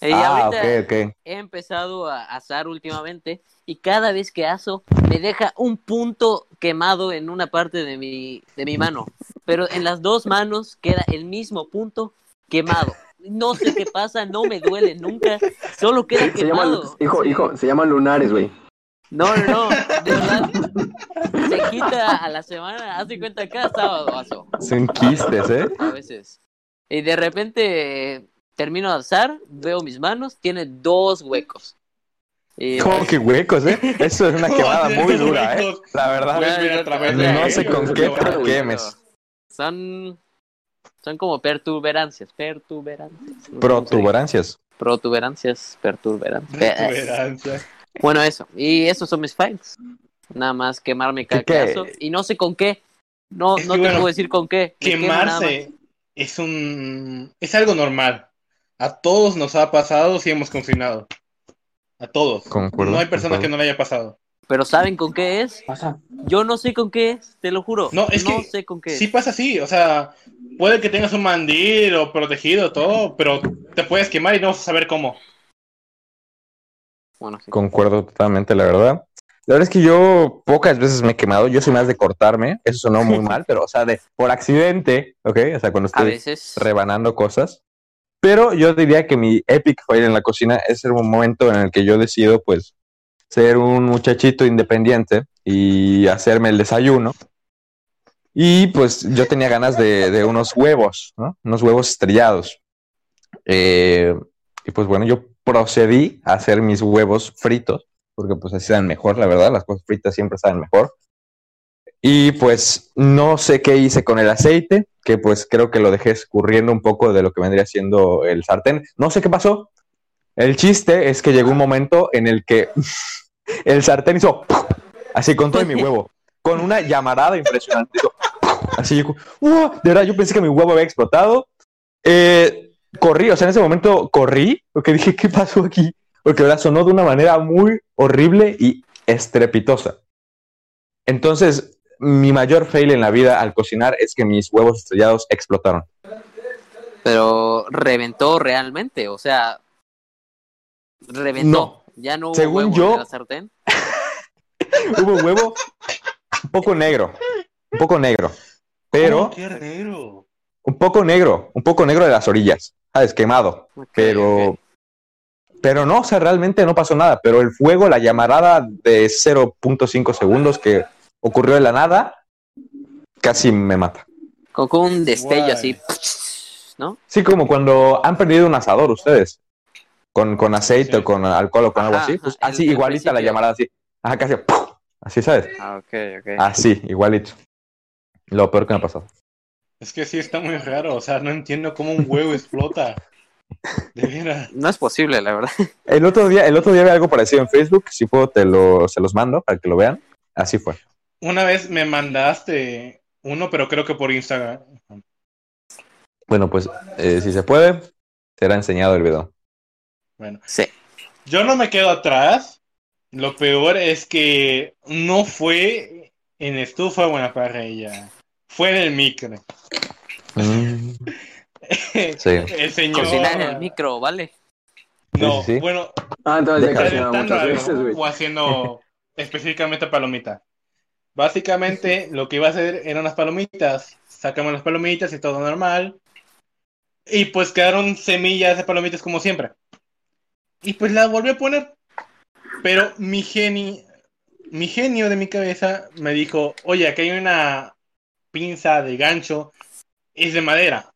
Y Ah, ahorita ok, ok. he empezado a asar últimamente y cada vez que aso me deja un punto quemado en una parte de mi, de mi mano. Pero en las dos manos queda el mismo punto quemado. No sé qué pasa, no me duele nunca, solo queda Se quemado. hijo, Sí. hijo, se llaman lunares, güey. No, no, no, de verdad. Se quita a la semana, haz de cuenta cada sábado aso, Son quistes, ¿eh? a veces. Y de repente termino de asar, veo mis manos, tiene dos huecos. Y, ¿Cómo que huecos, eh? Eso es una quemada muy dura, ¿eh? La verdad. No ahí, sé con qué te quemes. Son, son como pertuberancias, pertuberancias. Protuberancias. Protuberancias, pertuberancias. Bueno, eso. Y esos son mis files. Nada más quemarme caso. Y no sé con qué. No, Es no que te bueno, puedo decir con qué. Me. Quemarse es un es algo normal. A todos nos ha pasado si hemos confinado. A todos. Concuerdo, no hay persona concuerdo. que no le haya pasado. Pero ¿saben con qué es? Yo no sé con qué es, te lo juro. No, es que sé con qué Sí es. pasa así, o sea, puede que tengas un mandil o protegido, todo, pero te puedes quemar y no vas a saber cómo. Bueno, sí. Concuerdo totalmente, la verdad. La verdad es que yo pocas veces me he quemado. Yo soy más de cortarme. Eso sonó muy mal, pero, o sea, de por accidente, ¿ok? O sea, cuando A estoy veces. rebanando cosas. Pero yo diría que mi epic fail en la cocina es el momento en el que yo decido, pues, ser un muchachito independiente y hacerme el desayuno. Y pues yo tenía ganas de, unos huevos, ¿no? Unos huevos estrellados. Eh, y pues bueno, yo procedí a hacer mis huevos fritos, porque pues así saben mejor, la verdad, las cosas fritas siempre saben mejor. Y pues no sé qué hice con el aceite, que pues creo que lo dejé escurriendo un poco de lo que vendría siendo el sartén. No sé qué pasó. El chiste es que llegó un momento en el que el sartén hizo así con todo mi huevo, con una llamarada impresionante. Así, yo, ¡uh! de verdad, yo pensé que mi huevo había explotado. Eh, corrí, o sea, en ese momento corrí, porque dije, ¿qué pasó aquí? Porque ¿verdad? sonó de una manera muy horrible y estrepitosa. Entonces, mi mayor fail en la vida al cocinar es que mis huevos estrellados explotaron. Pero reventó realmente, o sea, reventó. No. Ya no hubo Según huevo yo- en la sartén. Hubo un huevo un poco negro, un poco negro, pero Oh, ¡Qué negro! un poco negro, un poco negro de las orillas, ¿sabes? Quemado. Ok, pero pero no, o sea, realmente no pasó nada, pero el fuego, la llamarada de 0.5 segundos que ocurrió de la nada, casi me mata. Con, con un destello Guay. así, ¿no? Sí, como cuando han perdido un asador ustedes, con, con aceite Sí. o con alcohol o con algo Ajá, así, pues ajá, así el- el igualita la llamarada así, ajá, casi, así, ¿sabes? Ah, ok, ok. Así, igualito. Lo peor que me ha pasado. Es que sí está muy raro, o sea, no entiendo cómo un huevo explota. De veras. No es posible, la verdad. El otro día, el otro día vi algo parecido en Facebook, si puedo te lo, se los mando para que lo vean. Así fue. Una vez me mandaste uno, pero creo que por Instagram. Bueno, pues eh, si se puede, será enseñado el video. Bueno, Sí. yo no me quedo atrás. Lo peor es que no fue en estufa la parrilla. Fue en el micro. Mm, sí. El señor. Cocinar en el micro, ¿vale? No, Sí, sí, sí. bueno, Ah, entonces ya Déjalo. cocinaba calentando muchas algo veces, güey. o haciendo específicamente palomita. Básicamente lo que iba a hacer eran las palomitas. Sacamos las palomitas y todo normal. Y pues quedaron semillas de palomitas como siempre. Y pues las volví a poner. Pero mi genio, mi genio de mi cabeza me dijo, oye, aquí hay una pinza de gancho, es de madera.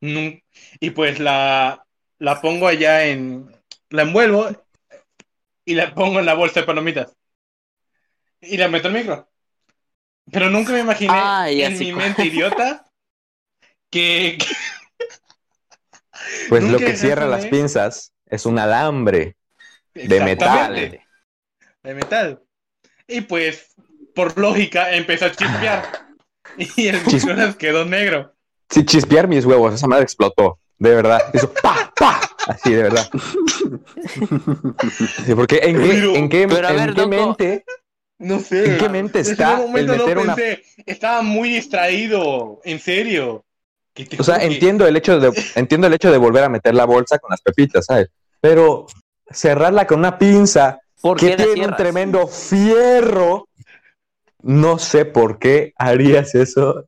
Y pues la, la pongo allá en, la envuelvo y la pongo en la bolsa de palomitas. Y la meto al micro. Pero nunca me imaginé Ay, en mi mente idiota que, que- Pues lo que cierra las pinzas es un alambre. De metal. De metal. Y pues, por lógica, empezó a chispear. Y el Chis- microondas quedó negro. Sí, chispear mis huevos, esa madre explotó. De verdad. Hizo pa, pa. Así, de verdad. Sí, porque en qué, Pero- en qué, pero a en ver, qué loco. mente, No sé. en qué mente En ese está el momento no meter una pensé. Estaba muy distraído. En serio. O sea, entiendo el hecho de entiendo el hecho de volver a meter la bolsa con las pepitas, ¿sabes? Pero cerrarla con una pinza ¿Por que tiene un tremendo fierro. No sé por qué harías eso.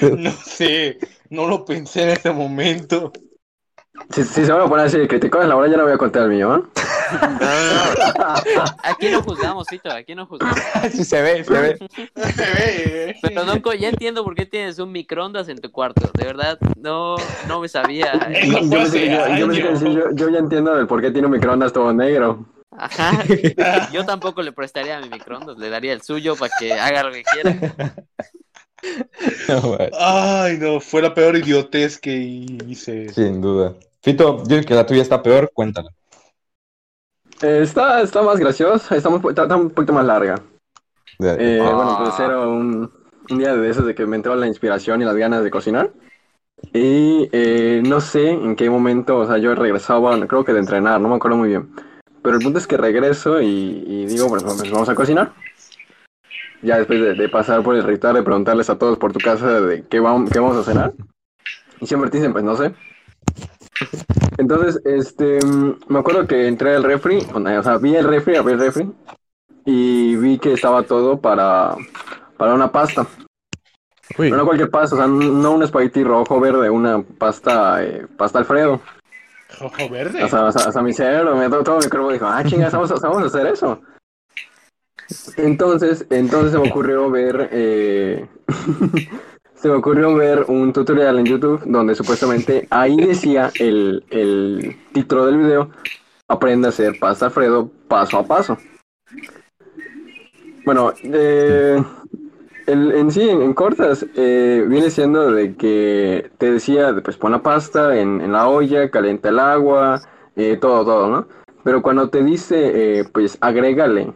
No sé. No lo pensé en ese momento. Si, si se van a poner así de criticones, la verdad ya no voy a contar el mío, ¿eh? Aquí no juzgamos, Fito, aquí no juzgamos. Sí se ve, se ve. Se ve. Pero Donko, ya entiendo por qué tienes un microondas en tu cuarto. De verdad, no, no me sabía. Eso Yo, yo- yo- yo ya entiendo el por qué tiene un microondas todo negro. Ajá. Yo tampoco le prestaría mi microondas, le daría el suyo para que haga lo que quiera. Ay, no. Fue la peor idiotez que hice. Sin duda. Fito, yo que la tuya está peor, cuéntala. Eh, está, está más graciosa, está, muy- está- está un poquito más larga. Eh, Ah. Bueno, pues era un, un día de esos de que me entró la inspiración y las ganas de cocinar. Y eh, no sé en qué momento, o sea, yo regresaba, creo que de entrenar, no me acuerdo muy bien. Pero el punto es que regreso y, y digo, pues, pues, vamos a cocinar. Ya después de, de pasar por el ritual de preguntarles a todos por tu casa de qué, vamos, qué vamos a cenar. Y siempre te dicen, pues no sé. Entonces, este, me acuerdo que entré al refri, o sea, vi el refri, abrí el refri y vi que estaba todo para, para una pasta. Pero no cualquier pasta, o sea, no un espagueti rojo, verde, una pasta, eh, pasta Alfredo. Ojo verde. O sea, o sea, o sea, mi cerebro, me, todo, todo mi cuerpo dijo, ah, chingas, vamos, a- vamos a hacer eso. Entonces, entonces se me ocurrió ver, eh, se me ocurrió ver un tutorial en YouTube donde supuestamente ahí decía el, el título del video, aprende a hacer pasta Alfredo paso a paso. Bueno, eh, el- en sí, en, cortas, eh, viene siendo de que te decía, de, pues pon la pasta en, en la olla, calienta el agua, eh, todo, todo, ¿no? Pero cuando te dice, eh, pues agrégale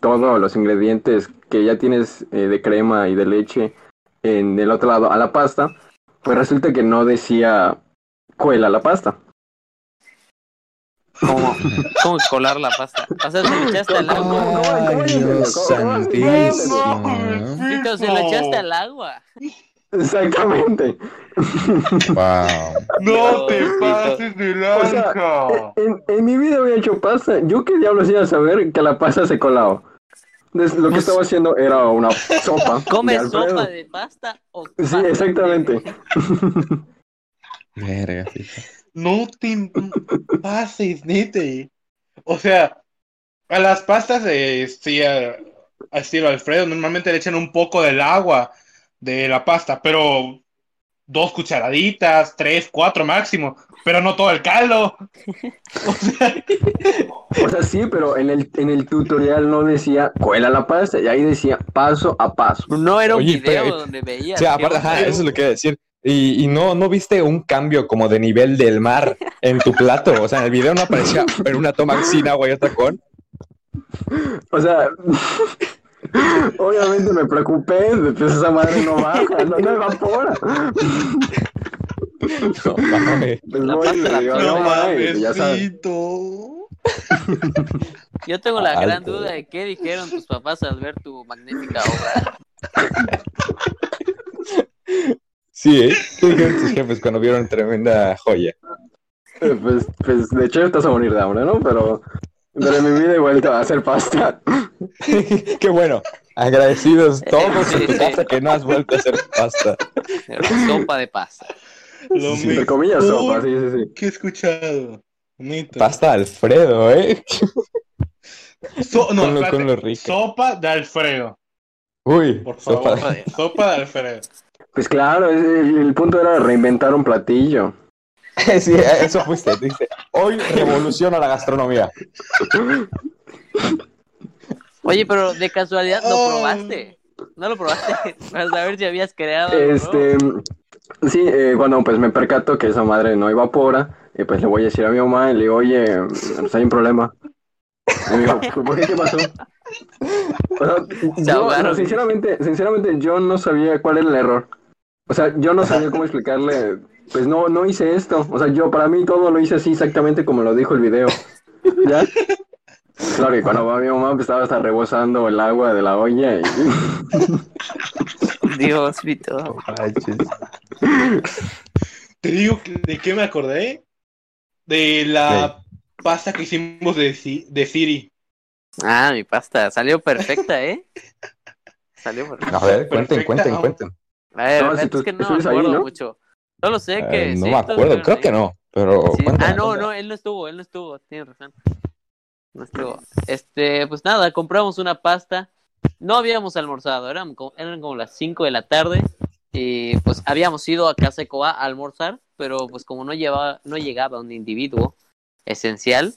todos los ingredientes que ya tienes eh, de crema y de leche en el otro lado a la pasta, pues resulta que no decía cuela la pasta. ¿Cómo, cómo colar la pasta? O sea, se la echaste al agua. Ay, Dios santísimo. Se la echaste al agua. Exactamente. Wow. No te pases de O sea, lanza. en, en mi vida había hecho pasta. Yo qué diablos iba a saber que la pasta se colaba. Entonces, lo que Pues- estaba haciendo era una sopa. de ¿Comes Alfredo. sopa de pasta o Sí, pasta? exactamente. Verga. No te pases, nete. O sea, a las pastas de sí, a, a estilo Alfredo normalmente le echan un poco del agua de la pasta, pero dos cucharaditas, tres, cuatro máximo, pero no todo el caldo. O sea, O sea, sí, pero en el, en el tutorial no decía cuela la pasta, y ahí decía paso a paso. No era un Oye, video pero- donde veías. Sí, qué aparte, ajá, eso es lo que iba a decir. Y, y no, no viste un cambio como de nivel del mar en tu plato. O sea, en el video no aparecía en una toma sin agua y otra con. O sea, obviamente me preocupé, pues esa madre no baja, no, no evapora. No, mames. Pues La voy y pasta le la digo, prueba. no mames, ya sabes. mamesito. Yo tengo la gran duda de qué dijeron tus papás al ver tu magnífica obra. Sí, ¿eh? ¿Qué dijeron tus jefes cuando vieron tremenda joya? Eh, Pues, pues de hecho estás a morir de hambre, ¿no? Pero, pero en mi vida he vuelto a hacer pasta. Qué bueno. Agradecidos todos Sí, en tu sí. casa que no has vuelto a hacer pasta. Sopa de pasta. Lo Sí, Entre comillas, mejor sopa, sí, sí, sí. que he escuchado. Neta. Pasta Alfredo, ¿eh? So- no, Con lo- con lo rico. Sopa de Alfredo, Uy, por sopa favor. de- Sopa de Alfredo. Pues claro, el, el punto era reinventar un platillo. Sí, eso fuiste. Dice, hoy revoluciona la gastronomía. Oye, pero de casualidad lo Oh. probaste. ¿No lo probaste? Para saber si habías creado. Este, sí, eh, cuando pues me percato que esa madre no evapora, eh, pues le voy a decir a mi mamá y le digo, oye, pues hay un problema. Y me dijo, ¿por qué? ¿Qué pasó? O sea, yo, no, sinceramente, sinceramente, yo no sabía cuál era el error. O sea, yo no sabía cómo explicarle, pues no, no hice esto. O sea, yo para mí todo lo hice así exactamente como lo dijo el video. ¿Ya? Claro, y cuando va mi mamá pues, estaba hasta rebosando el agua de la olla y... Dios, Vito. Te digo que- de qué me acordé. De la pasta que hicimos de, de Siri. Ah, mi pasta. Salió perfecta, ¿eh? Salió perfecta. A ver, cuenten, Perfecta. cuenten, cuenten. A ver, No, si es que no me ahí, acuerdo ¿no? mucho. Solo sé que. Eh, no sí, me acuerdo, creo que no, pero Sí. cuéntame, Ah, no, cuéntame. no, él no estuvo, él no estuvo, tienes razón. No estuvo. Este, pues nada, compramos una pasta. No habíamos almorzado, eran como, eran como las 5 de la tarde. Y pues habíamos ido a Casa de Coa a almorzar, pero pues como no llevaba, no llegaba un individuo esencial,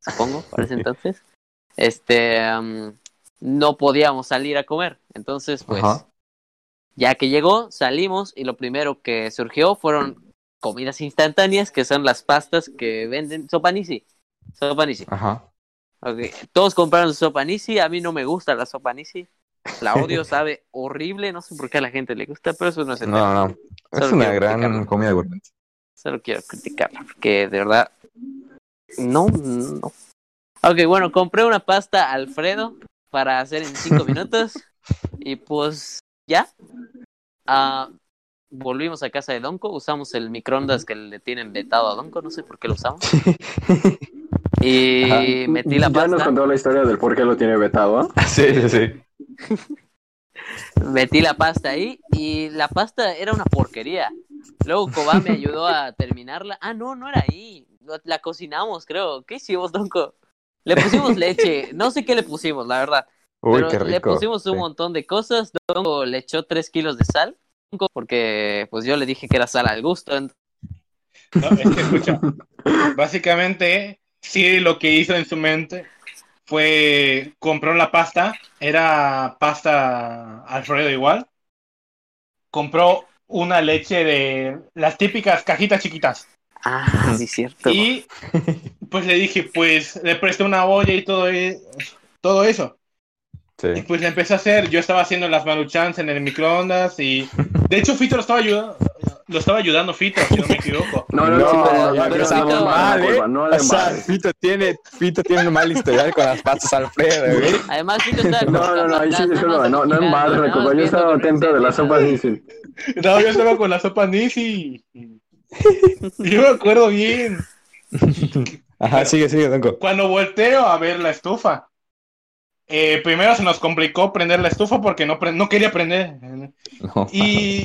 supongo, para ese entonces, este, am, no podíamos salir a comer. Entonces, pues, Ajá. Ya que llegó, salimos y lo primero que surgió fueron comidas instantáneas, que son las pastas que venden. Sopa Nisi. Sopa Nisi. Ajá. Ok, Todos compraron sopa Nisi. A mí no me gusta la sopa Nisi. La odio, sabe horrible. No sé por qué a la gente le gusta, pero eso no es el tema. No, no. Es Solo una gran criticarlo. comida gourmet. Solo quiero criticarla, porque de verdad. No, no. Ok, bueno, compré una pasta Alfredo para hacer en cinco minutos. Y pues ya. Ah, volvimos a casa de Donko. Usamos el microondas que le tienen vetado a Donko. No sé por qué lo usamos. Y Ajá. metí la ya nos pasta. contó la historia del por qué lo tiene vetado, ¿ah? Sí, sí, sí. Metí la pasta ahí y la pasta era una porquería. Luego Cobá me ayudó a terminarla. Ah, no, no era ahí. La cocinamos, creo. ¿Qué hicimos, Donko? Le pusimos leche. No sé qué le pusimos, la verdad. Uy, Pero qué rico. le pusimos un Sí. montón de cosas. Donko le echó tres kilos de sal. Porque pues yo le dije que era sal al gusto. No, es que escucha. Básicamente, Siri lo que hizo en su mente fue compró la pasta, era pasta Alfredo igual. Compró una leche de las típicas cajitas chiquitas. Ah, sí, cierto. Y pues le dije, pues le presté una olla y todo, e- todo eso. Y Sí. pues la empecé a hacer. Yo estaba haciendo las maruchans en el microondas y. De hecho, Fito lo estaba ayudando. Lo estaba ayudando Fito, si no me equivoco. No, no, No, no, pero- ya pero Fito- mal, mal, ¿eh? no O sea. Fito tiene, Fito tiene un mal historial con las pastas Alfredo, güey. Además, Fito está. No, no, no, ahí sí, no, no embarres, nada más curva. Yo estaba no atento de se las sopas Nissin. No, yo estaba con la sopa Nisi. Yo me acuerdo bien. Ajá, sigue, sigue, Donko. Cuando volteo a ver la estufa, eh, primero se nos complicó prender la estufa porque no, quería prender. No. Y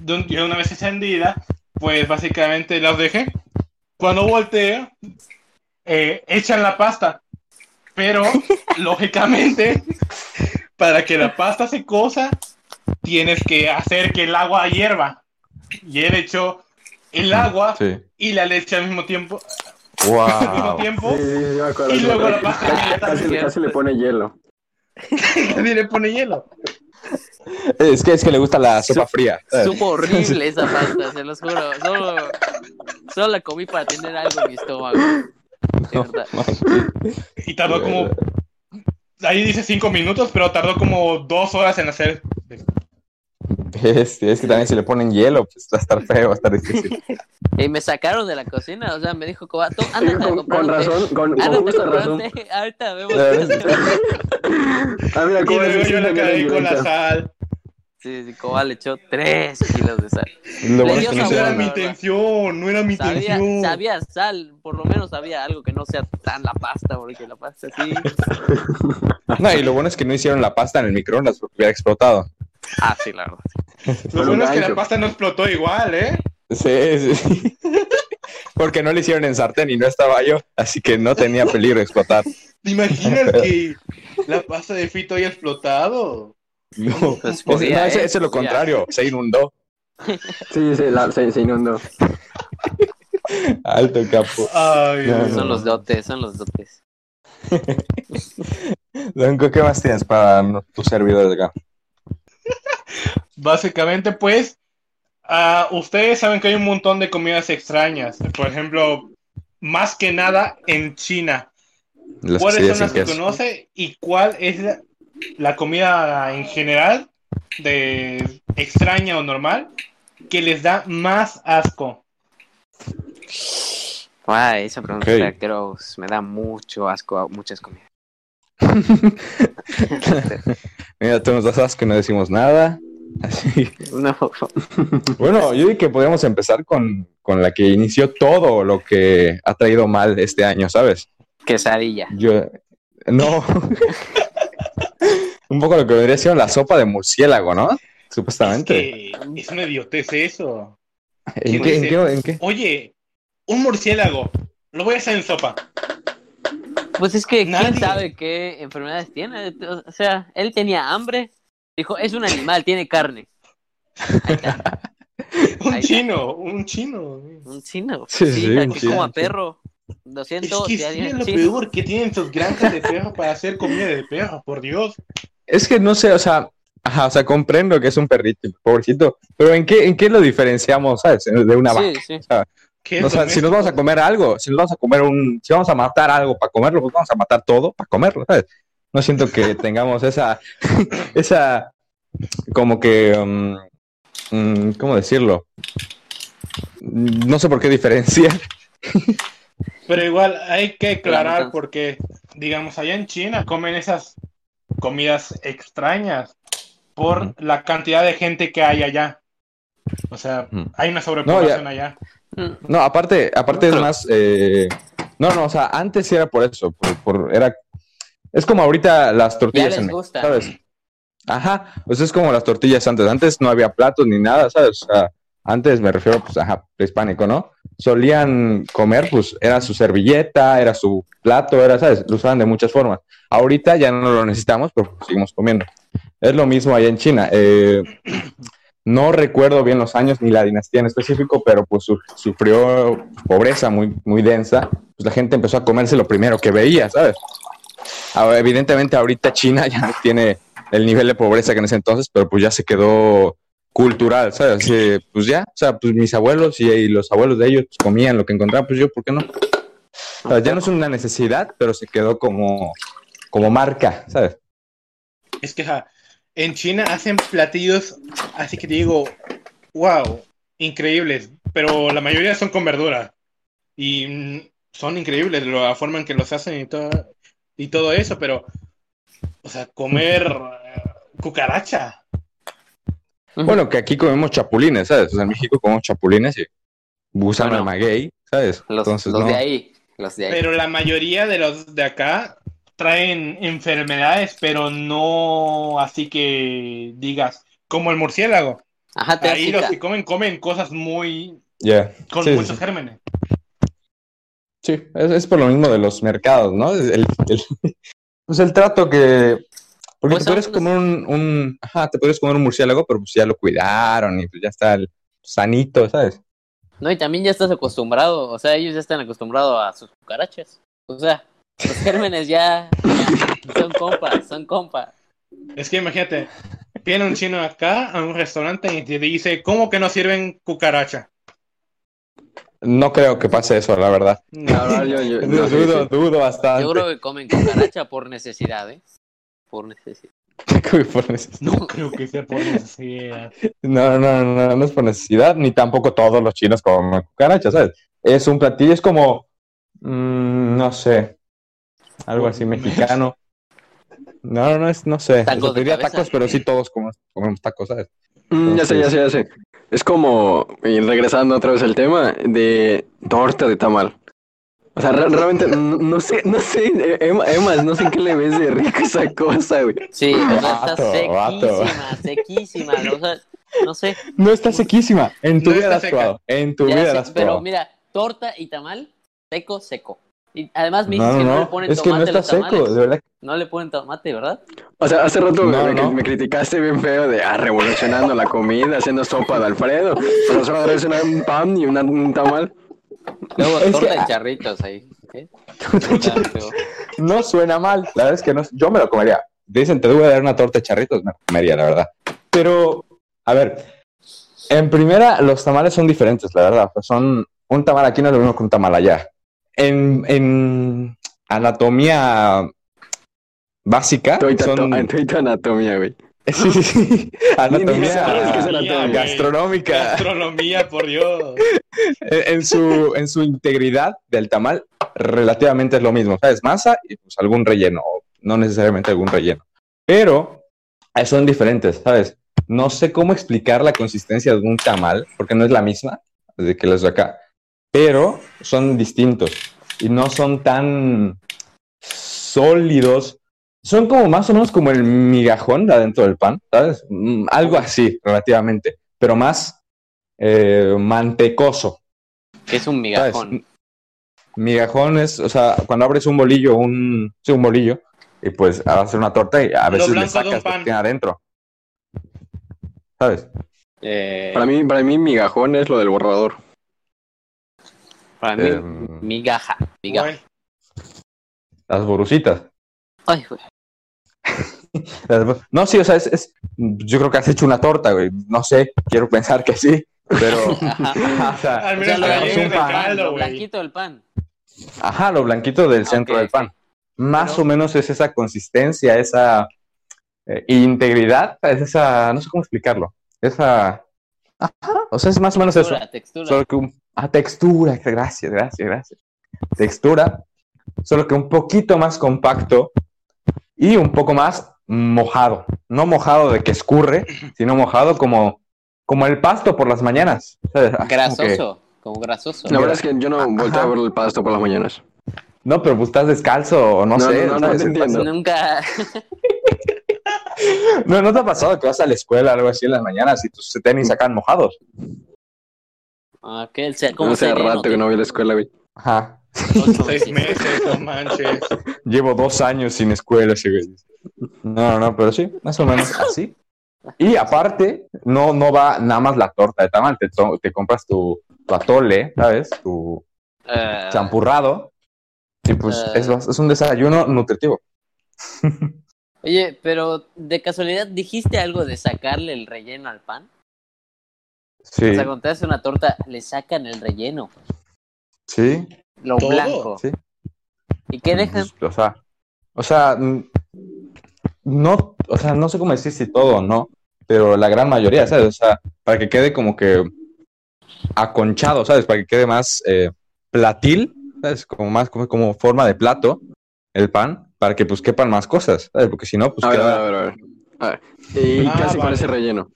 de una vez encendida, pues básicamente las dejé. Cuando volteo, eh, echan la pasta. Pero, lógicamente, para que la pasta se cosa, tienes que hacer que el agua hierva. Y él echó el agua Sí. y la leche al mismo tiempo. Al mismo Wow. tiempo. Sí, sí, sí, me acuerdo. Y luego la Casi- pasta Casi, casi, casi le pone hielo. Nadie le pone hielo. Es que es que le gusta la sopa fría. Supo horrible esa pasta, se los juro. Solo, solo la comí para tener algo en mi estómago. Y tardó como. Ahí dice cinco minutos, pero tardó como dos horas en hacer. Es, es que también si le ponen hielo, pues va a estar feo, va a estar difícil. Y me sacaron de la cocina, o sea, me dijo, "Coba, tú, anda Sí, a con, con razón, con, justa razón. Ahorita vemos. Ah, mira, Y luego yo le caí con la sal. Sí, sí, Coba le echó 3 kilos de sal. Lo bueno dio es que no Eso sabor, era mi intención, no era mi Sabía, intención. sabía sal, por lo menos sabía algo que no sea tan la pasta, porque la pasta sí. No, y lo bueno es que no hicieron la pasta en el microondas porque hubiera explotado. Ah, sí, la verdad. Lo bueno es que la pasta no explotó igual, ¿eh? Sí, sí. Porque no lo hicieron en sartén y no estaba yo, así que no tenía peligro de explotar. ¿Te imaginas que la pasta de Fito haya explotado? No, Pues ese, podía, no, ese- ¿eh? ese es lo contrario, se inundó. Sí, sí, la- se, se inundó. Alto capo. Ay, No, Dios. no. Son los dotes, son los dotes. Donko, ¿qué más tienes para tus servidores acá? Básicamente, pues, ah, ustedes saben que hay un montón de comidas extrañas. Por ejemplo, más que nada en China. Las ¿Cuáles son las que queso. conoce y cuál es la, la comida en general de extraña o normal que les da más asco? Ay, esa pregunta gross. Me da mucho asco a muchas comidas. Mira, tú nos das asco y no decimos nada. Así. No, Bueno, yo digo que podríamos empezar con, con la que inició todo lo que ha traído mal este año, ¿sabes? quesadilla. Yo, no. Un poco lo que vendría siendo la sopa de murciélago, ¿no? Es, Supuestamente. que es una idiotez eso. ¿En qué, en qué, en qué? Oye, un murciélago, lo voy a hacer en sopa. Pues es que Nadie. quién sabe qué enfermedades tiene. O sea, él tenía hambre. Dijo, es un animal, tiene carne. Ahí está. Un Ahí está. chino, un chino. Un chino. Sí, Sí, sí, un que chino, coma perro. Lo Es siento. que es lo sí. peor que tienen sus granjas de perros para hacer comida de perro, por Dios. Es que no sé, o sea, ajá, o sea, comprendo que es un perrito, pobrecito, pero ¿en qué, en qué lo diferenciamos, sabes? De una vaca. Sí, sí. ¿Qué es O sea, si nos vamos a comer algo, si nos vamos a comer un, si vamos a matar algo para comerlo, pues vamos a matar todo para comerlo, ¿sabes? No siento que tengamos esa, esa, como que, um, mm, ¿cómo decirlo? No sé por qué diferenciar. Pero igual hay que aclarar porque, digamos, allá en China comen esas comidas extrañas por la cantidad de gente que hay allá. O sea, hay una sobrepoblación allá. No, aparte, aparte es más, eh, no, no, o sea, antes sí era por eso, por, por- era, es como ahorita las tortillas les en México, gusta. ¿sabes? Ajá, pues es como las tortillas antes, antes no había platos ni nada, ¿sabes? O sea, antes me refiero, pues, ajá, prehispánico, ¿no? Solían comer, pues, era su servilleta, era su plato, era, ¿sabes? Lo usaban de muchas formas. Ahorita ya no lo necesitamos, pero seguimos comiendo. Es lo mismo allá en China. Eh, no recuerdo bien los años ni la dinastía en específico, pero pues su- sufrió pobreza muy, muy densa. Pues la gente empezó a comerse lo primero que veía, ¿sabes? Evidentemente ahorita China ya no tiene el nivel de pobreza que en ese entonces, pero pues ya se quedó cultural, ¿sabes? Pues ya, o sea, pues mis abuelos y, los abuelos de ellos pues, comían lo que encontraban, pues yo, ¿por qué no? Ya no es una necesidad, pero se quedó como, como marca, ¿sabes? Es que ja, en China hacen platillos, así que te digo, wow, increíbles, pero la mayoría son con verdura. Y mm, son increíbles la forma en que los hacen y todo, y todo eso, pero, o sea, comer eh, cucaracha. Bueno, que aquí comemos chapulines, ¿sabes? O sea, en México comemos chapulines y usan Bueno. el maguey, ¿sabes? Los, Entonces, los no. de ahí. Los de ahí. Pero la mayoría de los de acá traen enfermedades, pero no así que digas, como el murciélago. Ajá, te Ahí los que comen, comen cosas muy, con Sí, muchos sí. gérmenes. Sí, es, es por lo mismo de los mercados, ¿no? Es El, el- pues el trato que... Porque Pues te puedes comer un, un- Ajá, te puedes comer un murciélago, pero pues ya lo cuidaron y pues ya está el sanito, ¿sabes? No, y también ya estás acostumbrado, o sea, ellos ya están acostumbrados a sus cucarachas. O sea, los gérmenes ya, ya son compas, son compas. Es que imagínate, viene un chino acá a un restaurante y te dice, ¿cómo que no sirven cucaracha? No creo que pase eso, la verdad. La verdad, yo- yo- no dudo, sí. dudo bastante. Yo creo que comen cucaracha por necesidad, ¿eh? Por necesidad. Por necesidad. No creo que sea por necesidad. No, no, no, no es por necesidad, ni tampoco todos los chinos comen cucarachas, ¿sabes? Es un platillo, es como, mm, no sé, algo así mexicano. No, no, no es, no sé. Tacos O sea, de diría tacos, pero sí todos comemos, comemos tacos, ¿sabes? Mm, ya sé, ya sé, ya sé. Es como, y regresando otra vez al tema, de torta de tamal. O sea, re- realmente, no, no sé, no sé, eh, Emma, Emma, no sé en qué le ves de rico esa cosa, güey. Sí, o sea, está Vato, vato. sequísima, sequísima. O sea, no sé. No está sequísima. En tu No vida la has probado. En tu ya vida sé, la has pero mira, torta y tamal, seco, seco. Y además me No, dices no, que no, le no. ponen Es que no tomate está los seco, tamales. de verdad. No le ponen tomate, ¿verdad? O sea, hace rato No, me, no. me criticaste bien feo de, ah, revolucionando la comida, haciendo sopa de Alfredo. Pero solo una- un pan y una- un tamal. Luego Es torta que- de charritos ahí. ¿eh? No suena mal. La verdad es que no, yo me lo comería. Dicen, te voy a dar una torta de charritos, me lo comería, la verdad. Pero, a ver, en primera, los tamales son diferentes, la verdad. Pues son, un tamal aquí no es lo mismo que un tamal allá. En, en anatomía básica, Estoy son... anatomía, güey. Sí, sí, sí. Es Anatomía gastronómica. Gastronomía, por Dios. en en su, en su integridad del tamal, relativamente es lo mismo, ¿sabes? Masa y pues algún relleno, o no necesariamente algún relleno. Pero eh, son diferentes, ¿sabes? No sé cómo explicar la consistencia de un tamal, porque no es la misma desde que los de acá, pero son distintos y no son tan sólidos. Son como más o menos como el migajón de adentro del pan, ¿sabes? Mm, Algo así, relativamente, pero más eh, mantecoso. es un ¿sabes? migajón. Migajón es, o sea, cuando abres un bolillo, un, sí, un bolillo, y pues vas a hacer una torta y a veces le sacas lo que pan. tiene adentro. ¿Sabes? Eh, Para mí, para mí, migajón es lo del borrador. Para mí, Em, migaja. migaja. Güey, las borucitas. Ay, güey. No, sí, o sea, es, es- yo creo que has hecho una torta, güey. No sé, quiero pensar que sí, pero, ajá, o sea, Al O menos sea, lo, pan, caldo, lo güey. blanquito del pan. ajá, lo blanquito del centro del pan. Más Pero- o menos es esa consistencia, esa eh, integridad, es esa, no sé cómo explicarlo, esa, ajá, o sea, es más o menos eso. Textura. Solo que un, ah, textura, gracias, gracias, gracias. Textura, solo que un poquito más compacto y un poco más mojado. No mojado de que escurre, sino mojado como, como el pasto por las mañanas. ¿sabes? Como que- Grasoso, como grasoso. La verdad es que yo no volteo a ver el pasto por las mañanas. no, pero pues estás descalzo o no, No, sé. no, no, no te entiendo. Nunca. No, ¿no te ha pasado que vas a la escuela algo así en las mañanas y tus tenis sacan mojados? Ah, ¿qué? El se- ¿Cómo Hace se rato que no voy a la escuela, güey. Ajá. Seis meses, no manches. Llevo dos años sin escuela, ese güey. No, no, pero sí, más o menos así. Y aparte, no, no va nada más la torta de tamal, te, compras tu, tu atole, ¿sabes? Tu Eh, champurrado. Y pues Ah. es, es un desayuno nutritivo. Oye, pero de casualidad dijiste algo de sacarle el relleno al pan. Sí, O sea, cuando te haces una torta, le sacan el relleno, sí, lo ¿Todo? blanco. sí. ¿Y qué dejan? Pues, o sea, o sea, no, o sea, no sé cómo decir si todo o no, pero la gran mayoría, ¿sabes? O sea, para que quede como que aconchado, ¿sabes? Para que quede más eh, platil, ¿sabes? Como más como, como forma de plato el pan, para que pues quepan más cosas, ¿sabes? Porque si no, pues A ver, a queda... ver, a ver. A ver. ¿Y Ah, qué hace con vale. ese relleno?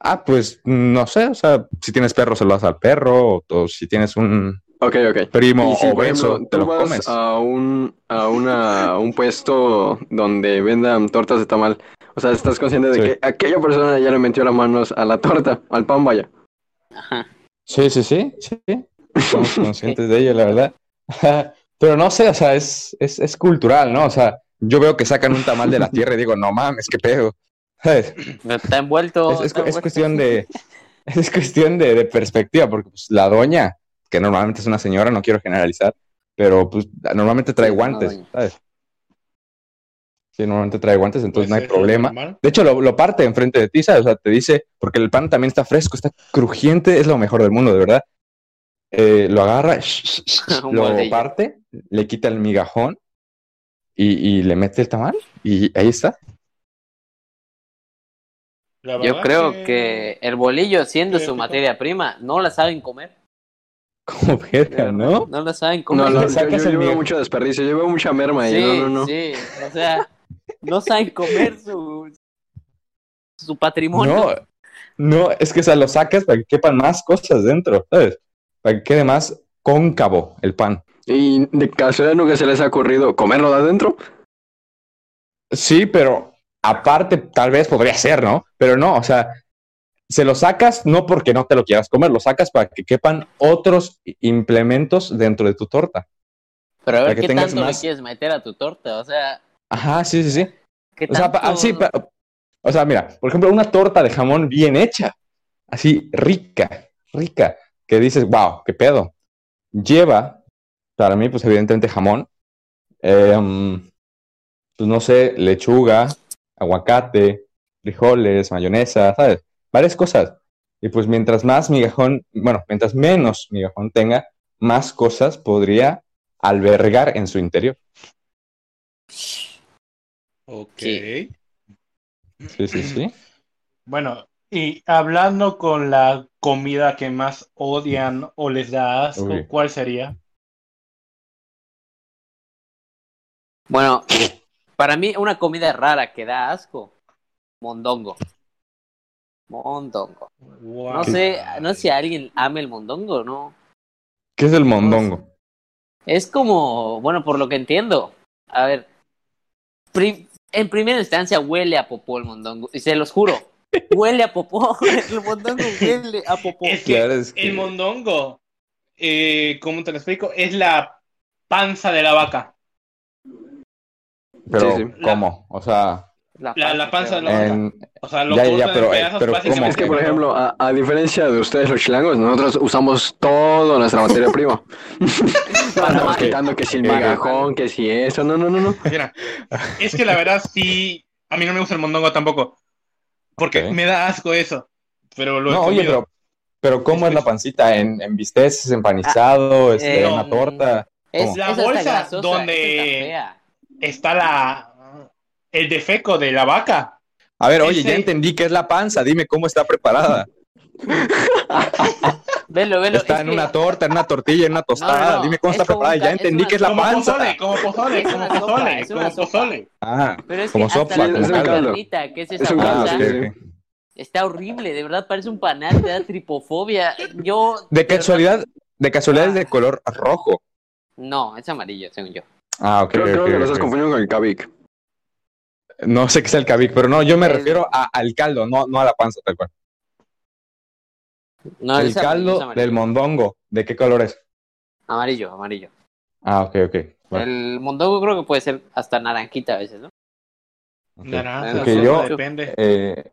Ah, pues no sé, o sea, si tienes perro se lo das al perro, o, o si tienes un Ok, ok. primo si, obeso, ejemplo, te lo vas comes. a un, a, una, a un puesto donde vendan tortas de tamal, o sea, estás consciente de Sí. que aquella persona ya le metió las manos a la torta, al pan, vaya. Ajá. Sí, sí, sí, sí. Somos conscientes de ello, la verdad. Pero no sé, o sea, es, es, es cultural, ¿no? O sea, yo veo que sacan un tamal de la tierra y digo, no mames, qué pedo. ¿Sabes? Está envuelto. Es, es- está es envuelto. cuestión de, es cuestión de, de perspectiva, porque pues, la doña, que normalmente es una señora, no quiero generalizar, pero pues normalmente trae Sí, guantes. Sí, normalmente trae guantes, entonces no hay problema. normal. De hecho, lo, lo parte enfrente de ti, ¿sabes? O sea, te dice, porque el pan también está fresco, está crujiente, es lo mejor del mundo, de verdad. Eh, lo agarra, lo parte, le quita el migajón y, y le mete el tamal y ahí está. Yo creo que el bolillo, siendo su materia prima, no la saben comer. Como verga, ¿no? No la saben comer. No, le no, yo, sacas yo veo mucho desperdicio, yo veo mucha merma ahí, sí, no, no, no. sí. O sea, no saben comer su, su patrimonio. No, no, es que o sea, lo sacas para que quepan más cosas dentro, ¿sabes? Para que quede más cóncavo el pan. Y de casualidad nunca se les ha ocurrido comerlo de adentro. Sí, pero aparte tal vez podría ser, ¿no? Pero no, o sea, se lo sacas no porque no te lo quieras comer, lo sacas para que quepan otros implementos dentro de tu torta. Pero a ver que qué tengas tanto más- le quieres meter a tu torta. O sea, Ajá, sí, sí, sí. qué O sea, así, pa- o sea, mira, por ejemplo, una torta de jamón bien hecha, así rica, rica, que dices, wow, qué pedo. Lleva, para mí, pues evidentemente jamón, em, pues no sé, lechuga, aguacate, frijoles, mayonesa, ¿sabes? Varias cosas. Y pues mientras más migajón, bueno, mientras menos migajón tenga, más cosas podría albergar en su interior. Ok. Sí. Sí, sí, sí. Bueno, y hablando con la comida que más odian o les da asco, Uy. ¿cuál sería? Bueno, para mí una comida rara que da asco. Mondongo. Mondongo. No sé, no sé si alguien ame el mondongo, ¿no? ¿Qué es el mondongo? Es como, bueno, por lo que entiendo. A ver, pri- en primera instancia huele a popó el mondongo. Y se los juro, huele a popó. El mondongo huele a popó. Es que Claro, es que- el mondongo, eh, ¿cómo te lo explico? Es la panza de la vaca. Pero, Sí, sí. ¿cómo? O sea, La- la panza la en... O sea, lo Ya, ya, pero, eh, pedazos, pero básicamente ¿cómo? Es que, por ejemplo, a, a diferencia de ustedes los chilangos, nosotros usamos toda nuestra materia prima. Andamos quitando que si el Ok. migajón, que si eso, no, no, no, no. Mira, es que la verdad sí, a mí no me gusta el mondongo tampoco, porque me da asco eso, pero lo he No, oye, pero, pero ¿cómo es la pancita? ¿En, en bisteces, empanizado, este, eh, en una torta? Es, ¿Cómo? La bolsa donde- está la el defeco de la vaca. A ver, oye, ese- ya entendí que es la panza, dime cómo está preparada. Velo, velo. Está es en que- una torta, en una tortilla, en una tostada, No, no, no, dime cómo es está preparada, un ya es entendí una que es la como panza. pozole, como pozole, Es como sopa, pozole, como pozole. Ah, Pero es como que hasta sopa, la, como carnita, que es esa Es un ah, está horrible, de verdad parece un panal, te da tripofobia. Yo De casualidad, de casualidad es de color rojo. No, es amarillo, según yo. Ah, ok, Creo, creo que lo estás confundiendo con el cabic. No sé qué es el cabic, pero no, yo me El- refiero a- al caldo, no, no a la panza tal cual. No, el caldo amarillo. del mondongo, ¿de qué color es? Amarillo, amarillo. Ah, ok, ok. Bueno, El mondongo creo que puede ser hasta naranjita a veces, ¿no? Naranja, Ok, sopa, yo- depende. Eh,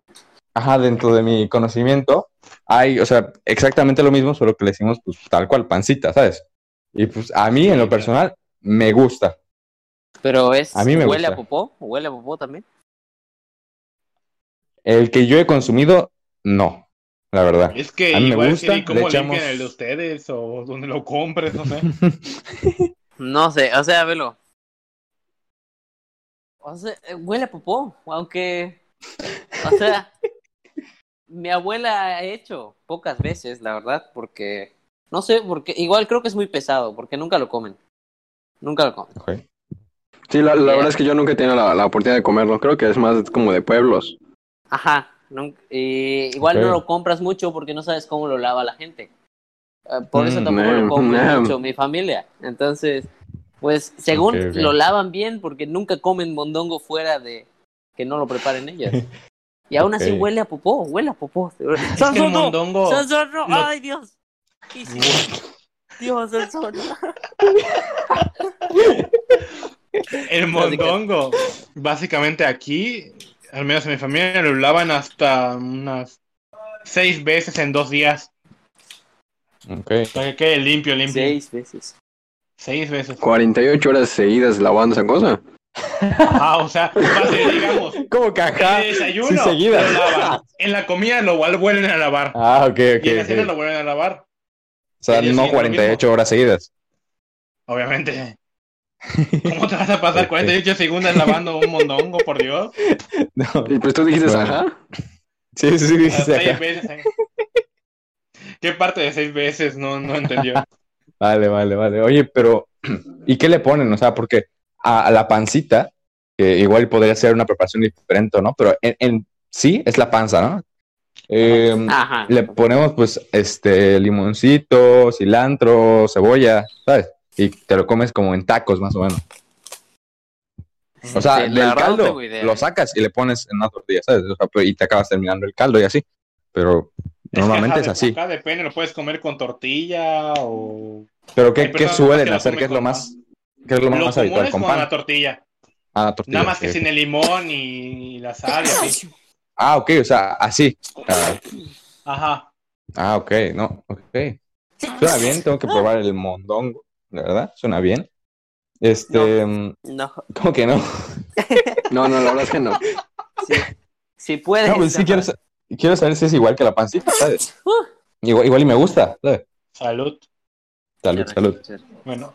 ajá, dentro de mi conocimiento hay, o sea, exactamente lo mismo, solo que le decimos pues tal cual, pancita, ¿sabes? Y pues a mí en lo personal me gusta. Pero es A mí me huele gusta. a popó, huele a popó también. El que yo he consumido, no, la verdad. Es que a mí me gusta, le cómo echamos- el de ustedes o donde lo compres, no sé. No sé, o sea, velo. O sea, huele a popó, aunque, o sea, mi abuela ha hecho pocas veces, la verdad, porque, no sé, porque igual creo que es muy pesado, porque nunca lo comen. Nunca lo comen. Ok. Sí, la, la verdad es que yo nunca he tenido la, la oportunidad de comerlo. Creo que es más como de pueblos. Ajá, nun- y igual no lo compras mucho porque no sabes cómo lo lava la gente. Eh, por eso Mm, tampoco lo come mm. mucho mi familia. Entonces, pues según lo lavan bien porque nunca comen mondongo fuera de que no lo preparen ellos. Y aún así huele a popó, huele a popó. Es que el mondongo. ¡Ay, Dios! ¿Qué? Dios, el sol. El mondongo. Básicamente aquí, al menos en mi familia, lo lavan hasta unas seis veces en dos días. Ok. Para que quede limpio, limpio. Seis veces. Seis veces. 48 horas seguidas lavando esa cosa. Ah, o sea, base, digamos, ¿Cómo que en el desayuno Sí, seguidas. lo lavan. En la comida lo vuel- vuelven a lavar. Ah, ok, ok. y en la cena lo vuelven a lavar. O sea, no siguiente lo 48 horas seguidas. Obviamente. ¿Cómo te vas a pasar Ok. 48 segundos lavando un mondongo, por Dios? No. Y pues tú dijiste, ajá. Sí, sí, sí. Veces. ¿eh? ¿Qué parte de seis veces? No, no entendió. Vale, vale, vale. Oye, pero ¿y qué le ponen? O sea, porque a, a la pancita, que igual podría ser una preparación diferente, ¿no? Pero en, en sí es la panza, ¿no? Eh, Ajá. le ponemos pues este limoncito, cilantro, cebolla, ¿sabes? Y te lo comes como en tacos más o menos. O sea, la del no caldo idea. lo sacas y le pones en una tortilla, ¿sabes? O sea, pero- y te acabas terminando el caldo y así. Pero normalmente es así. Acá depende, lo puedes comer con tortilla o. Pero ¿qué, qué suelen que hacer? ¿Qué es lo con más, qué es lo Lo más habitual? ¿Con con pan? la tortilla. Ah, tortilla. Nada más que sin el limón y la sal y así. Ah, ok, o sea, así. Ah, Ajá. ah, ok, no, ok. Suena bien, tengo que probar el mondongo, la verdad, suena bien. Este, mm, No, ¿cómo que no? No, no, la verdad es que no. sí. Si puedes. No, pues sí quiero, quiero saber si es igual que la pancita, ¿sabes? Uh. Igual, igual y me gusta, ¿sabes? Salud. Salud, salud. Bueno,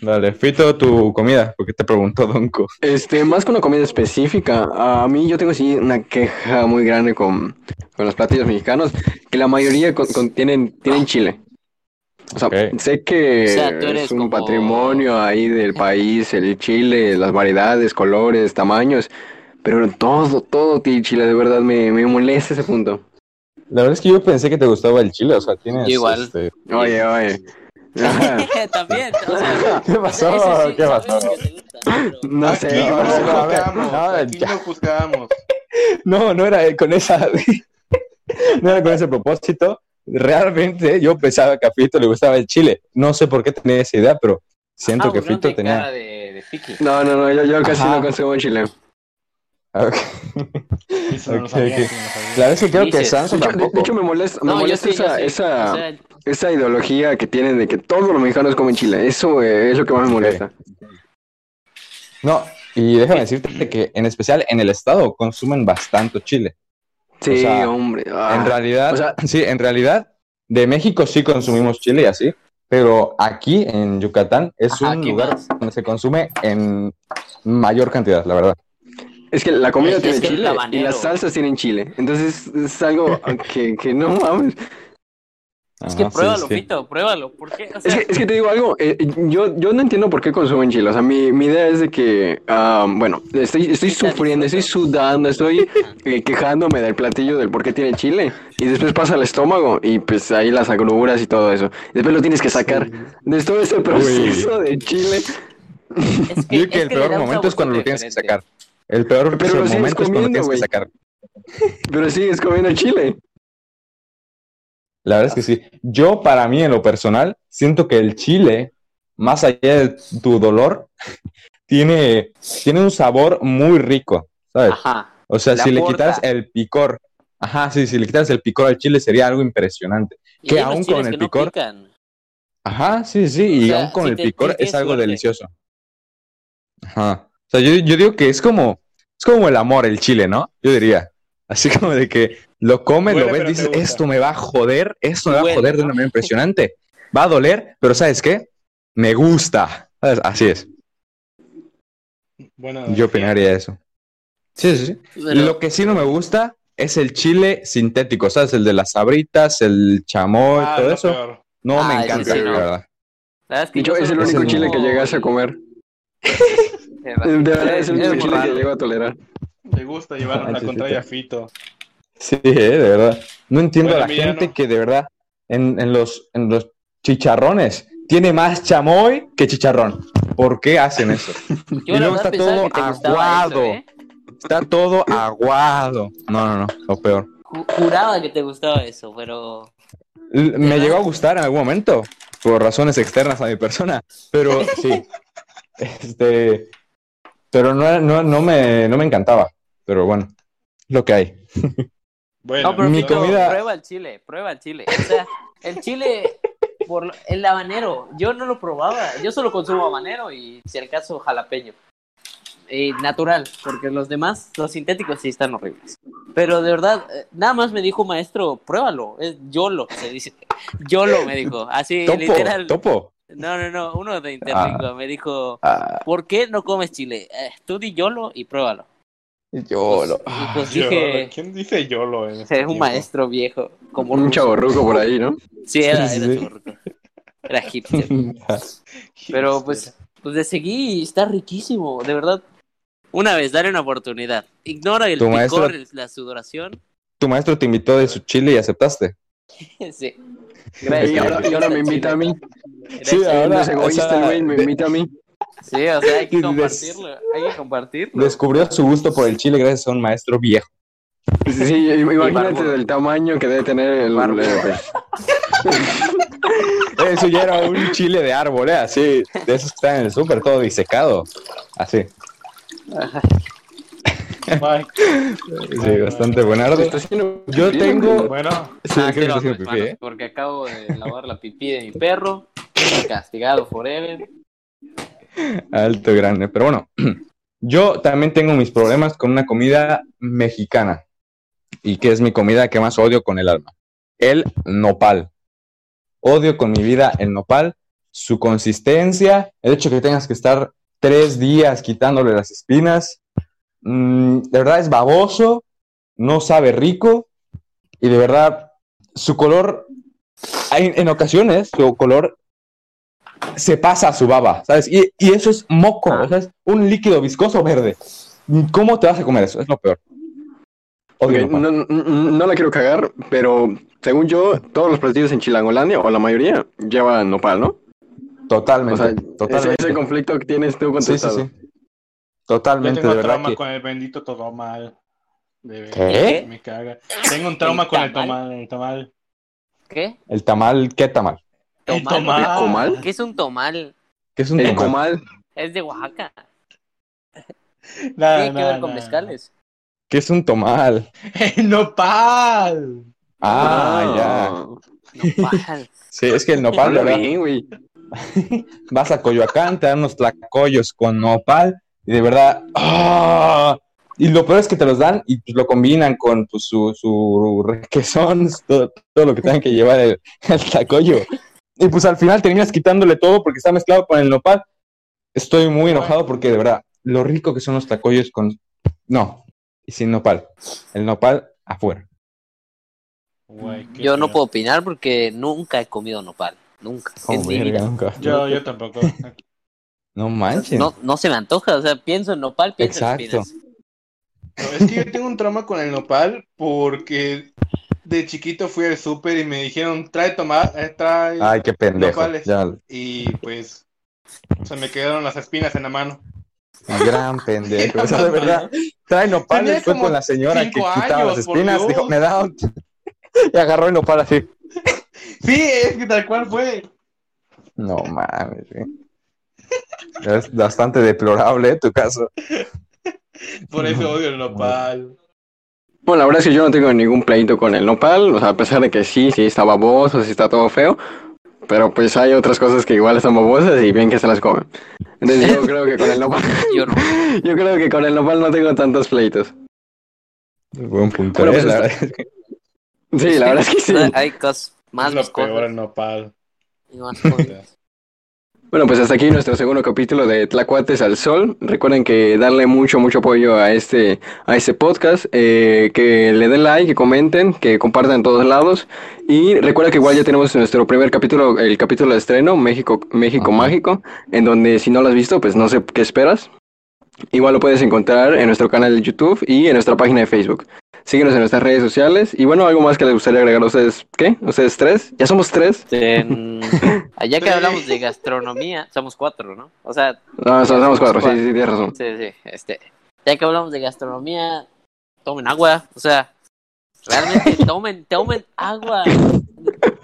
Dale, Fito, tu comida, porque te preguntó Donko. Este, más que una comida específica, a mí yo tengo sí una queja muy grande con, con los platillos mexicanos, que la mayoría con- con- tienen, tienen chile. O sea, sé que O sea, es un como- patrimonio ahí del país, el chile, las variedades, colores, tamaños, pero todo, todo tiene chile, de verdad me, me molesta ese punto. La verdad es que yo pensé que te gustaba el chile, o sea, tienes... Igual. este, Oye, oye. También, o sea, ¿Qué o sea, pasó? ese sí ¿Qué pasó? gusta, pero- No aquí sé, no no, no, a ver, juzgamos. no, aquí no juzgamos. No, no era con esa... no era con ese propósito. Realmente yo pensaba que a Fito le gustaba el chile. No sé por qué tenía esa idea, pero siento Ah, que Fito te tenía... de, de. No, no, no, yo, yo casi Ajá. no consumo chile. Eso no eso que creo que Dices. Samsung De hecho, de- de tampoco. hecho, me molesta, me No, yo molesta sí, yo esa, sí. esa, O sea, esa ideología que tienen de que todos los mexicanos comen chile. Eso eh, es lo que más me molesta. No, y déjame decirte que en especial en el estado consumen bastante chile. Sí, O sea, hombre. ah. en realidad, o sea- sí, en realidad, de México sí consumimos chile y así, pero aquí en Yucatán es Ajá, un lugar más. donde se consume en mayor cantidad, la verdad. Es que la comida tiene chile y las salsas tienen chile. Entonces es algo que, que no mames. Es que Ajá, sí, pruébalo, sí. Fito, pruébalo. ¿Por qué? O Es que, es que te digo algo, eh, yo, yo no entiendo por qué consumen chile. O sea, mi, mi idea es de que, ah, bueno, estoy, estoy sufriendo, estoy sudando, estoy eh, quejándome del platillo, del por qué tiene chile. Y después pasa al estómago y pues ahí las agruras y todo eso. Después lo tienes que sacar. De todo ese proceso de chile. es Yo creo que el peor momento es cuando lo tienes que sacar. El peor Pero lo sigues momento es cuando comiendo, tienes que sacar. Pero sigues comiendo chile. La verdad es que sí. Yo, para mí, en lo personal, siento que el chile, más allá de tu dolor, tiene, tiene un sabor muy rico, ¿sabes? Ajá. O sea, si le quitaras el picor, ajá, sí, si le quitaras el picor al chile sería algo impresionante. Y Que aún con el que no picor- pican. Ajá, sí, sí, y O sea, aún con el picor es algo suerte. delicioso. Ajá. O sea, yo, yo digo que es como, es como el amor, el chile, ¿no? Yo diría. Así como de que lo comes, lo ves, dices, esto me va a joder, esto me va a joder de una manera impresionante. Va a doler, pero ¿sabes qué? Me gusta. ¿Sabes? Así es. Bueno, Yo opinaría eso. Sí, sí, sí. Pero- Lo que sí no me gusta es el chile sintético, ¿sabes? El de las sabritas, el chamoy, Ah, todo eso. peor. No Ah, me ese encanta, sí, la no. verdad. La yo, es el Es único el chile que llegas a comer. De De verdad, es muy chile que llego a tolerar. Le gusta llevar la Manches, contraria a. Fito. Sí, eh, de verdad. No entiendo Bueno, a la Emiliano. gente que de verdad en, en los, en los chicharrones tiene más chamoy que chicharrón. ¿Por qué hacen eso? Yo Y luego está todo aguado. eso, ¿eh? Está todo aguado. No, no, no, lo peor. Ju- Juraba que te gustaba eso, pero L- Me ¿Verdad? llegó a gustar en algún momento, por razones externas a mi persona, pero sí. Este, pero no, no, no, me, no me encantaba. Pero bueno, lo que hay. Bueno, No, pero mi comida- prueba el chile, prueba el chile. O sea, el chile, por el habanero, yo no lo probaba. Yo solo consumo habanero y, si al caso, jalapeño. Eh, natural, porque los demás, los sintéticos, sí están horribles. Pero de verdad, eh, nada más me dijo un maestro, pruébalo. Es YOLO, se dice. YOLO me dijo, así Topo, literal. topo. No, no, no, uno de Interlingua me dijo, Ah, ¿por qué no comes chile? Tú di YOLO y pruébalo. yo lo. Y pues Yo- dije, ¿Quién dice YOLO en este es un tiempo? maestro viejo, como Un chaborruco por ahí, ¿no? Sí, era, Sí, sí, era sí. Era hipster. Pero pues, pues le seguí y está riquísimo, de verdad. Una vez, dale una oportunidad. Ignora el picor, maestro- la sudoración. Tu maestro te invitó de su chile y aceptaste. sí. Y ahora, y ahora me invita a mí. Sí, ahora- No egoísta o sea, el güey, me invita a mí. Sí, o sea, hay que compartirlo. Hay que compartirlo. Descubrió su gusto por el chile gracias a un maestro viejo. Sí, imagínate del tamaño que debe tener el... El- Eso ya era un chile de árbol, ¿eh? Así, de esos que están en el súper, todo disecado. Así. Sí, bastante buenardo. Yo pipí, tengo- bueno, Sí, Ah, creo que pipí, ¿eh? Porque acabo de lavar la pipí de mi perro. Castigado forever. Alto grande. Pero bueno, yo también tengo mis problemas con una comida mexicana. Y que es mi comida que más odio con el alma. El nopal. Odio con mi vida el nopal, su consistencia, el hecho que tengas que estar tres días quitándole las espinas. Mm, de verdad es baboso, no sabe rico y de verdad su color, hay- en ocasiones su color se pasa a su baba, ¿sabes? Y, y eso es moco, o sea, es un líquido viscoso verde. ¿Cómo te vas a comer eso? Es lo peor. No, no- no la quiero cagar, pero según yo, todos los platillos en Chilangolandia, o la mayoría, llevan nopal, ¿no? Totalmente, O sea, ese, totalmente. ese conflicto que tienes tú con tu Sí, sí, sí. Yo Totalmente, de tengo verdad trauma que... con el bendito tomal. De ¿Qué? Me caga. Tengo un trauma ¿El con el tamal? tomal. El tamal. ¿Qué? El tamal, ¿qué tamal? El Tomal. tomal. ¿El comal? ¿Qué es un tomal? ¿Qué es un El comal. Es de Oaxaca. Nah, Tiene que ver con mezcales. ¿Qué es un tomal? El nopal. Ah, ya. Nopal. Sí, es que el nopal, de güey. vas a Coyoacán, te dan unos tlacoyos con nopal y de verdad, ¡ah! Y lo peor es que te los dan y pues, lo combinan con pues, su, su requesón, todo, todo lo que tengan que llevar el, el tlacoyo. Y pues al final terminas quitándole todo porque está mezclado con el nopal. Estoy muy enojado porque de verdad, lo rico que son los tlacoyos con... No, y sin nopal. El nopal afuera. Yo no puedo opinar porque nunca he comido nopal. Nunca. Oh, en mi verga, vida. nunca. Yo, yo tampoco. No manches. No, no se me antoja. O sea, pienso en nopal, pienso en Exacto. espinas. No, es que yo tengo un trauma con el nopal porque de chiquito fui al súper y me dijeron, trae tomate, trae... Ay, qué pendejo. Nopales. Ya, Y pues se me quedaron las espinas en la mano. gran pendejo. O sea, de verdad, trae nopales. Fue con la señora que quitaba años, las espinas. Dijo, me da un... Y agarró el nopal así. Sí, es que tal cual fue. No mames, güey. Es bastante deplorable tu caso. Por eso odio el nopal. Bueno, la verdad es que yo no tengo ningún pleito con el nopal, o sea, a pesar de que sí, sí está baboso, sí está todo feo, pero pues hay otras cosas que igual están babosas y bien que se las comen. Entonces yo creo que con el nopal, Yo no. yo creo que con el nopal no tengo tantos pleitos. Buen punto. Bueno, ¿eh? pues, La está- verdad es que- Sí, la verdad es que sí. Hay cosas más es lo peor el nopal. y más cosas. Bueno, pues hasta aquí nuestro segundo capítulo de Tlacuates al Sol. Recuerden que darle mucho, mucho apoyo a este, a este podcast, eh, que le den like, que comenten, que compartan en todos lados. Y recuerda que igual ya tenemos nuestro primer capítulo, el capítulo de estreno, México, México Ajá. Mágico, en donde si no lo has visto, pues no sé qué esperas. Igual lo puedes encontrar en nuestro canal de YouTube y en nuestra página de Facebook. Síguenos en nuestras redes sociales. Y bueno, algo más que les gustaría agregar a ustedes. ¿Qué? ¿Ustedes tres? ¿Ya somos tres? En- Allá que hablamos de gastronomía, somos cuatro, ¿no? O sea, No, somos, somos cuatro. Sí, cuatro. sí, tienes razón. sí, sí, este, ya que hablamos de gastronomía, tomen agua, o sea, realmente tomen, tomen agua.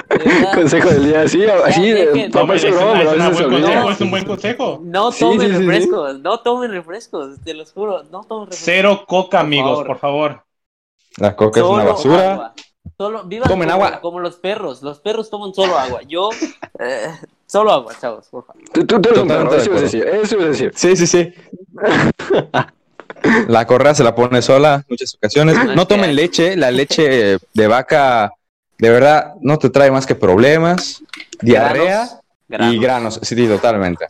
De. Consejo del día, sí, así, papá, broma, pero a veces se buen olvida. consejo, es un buen consejo. No Sí, tomen sí, sí, sí. refrescos, no tomen refrescos, te los juro, no tomen refrescos. Cero coca, Por amigos, favor. por favor. La coca es una basura. agua. Solo, vivan Tomen como, agua. como los perros, los perros toman solo agua. Yo, eh, solo agua, chavos, por favor. Tú, tú, tú eso acuerdo. decir, eso ibas a decir. Sí, sí, sí. La correa se la pone sola en muchas ocasiones. No, es tomen leche. La leche de vaca, de verdad, no te trae más que problemas, diarrea Granos, y granos. Sí, totalmente.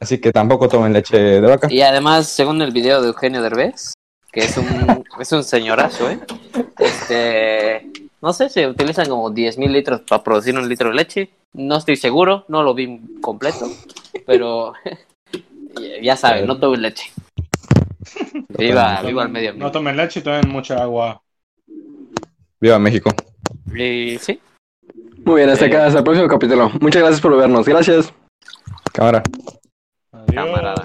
Así que tampoco tomen leche de vaca. Y además, según el video de Eugenio Derbez, que es un, es un señorazo, ¿eh? Este, no sé, se utilizan como 10.000 litros para producir un litro de leche. No estoy seguro, no lo vi completo, pero ya saben, no tomen leche. Viva, viva el medio No ambiente. tomen leche y tomen mucha agua. Viva México. Y sí, Muy bien, hasta Eh. acá, hasta el próximo capítulo. Muchas gracias por vernos. Gracias. Cámara. Adiós. camarada.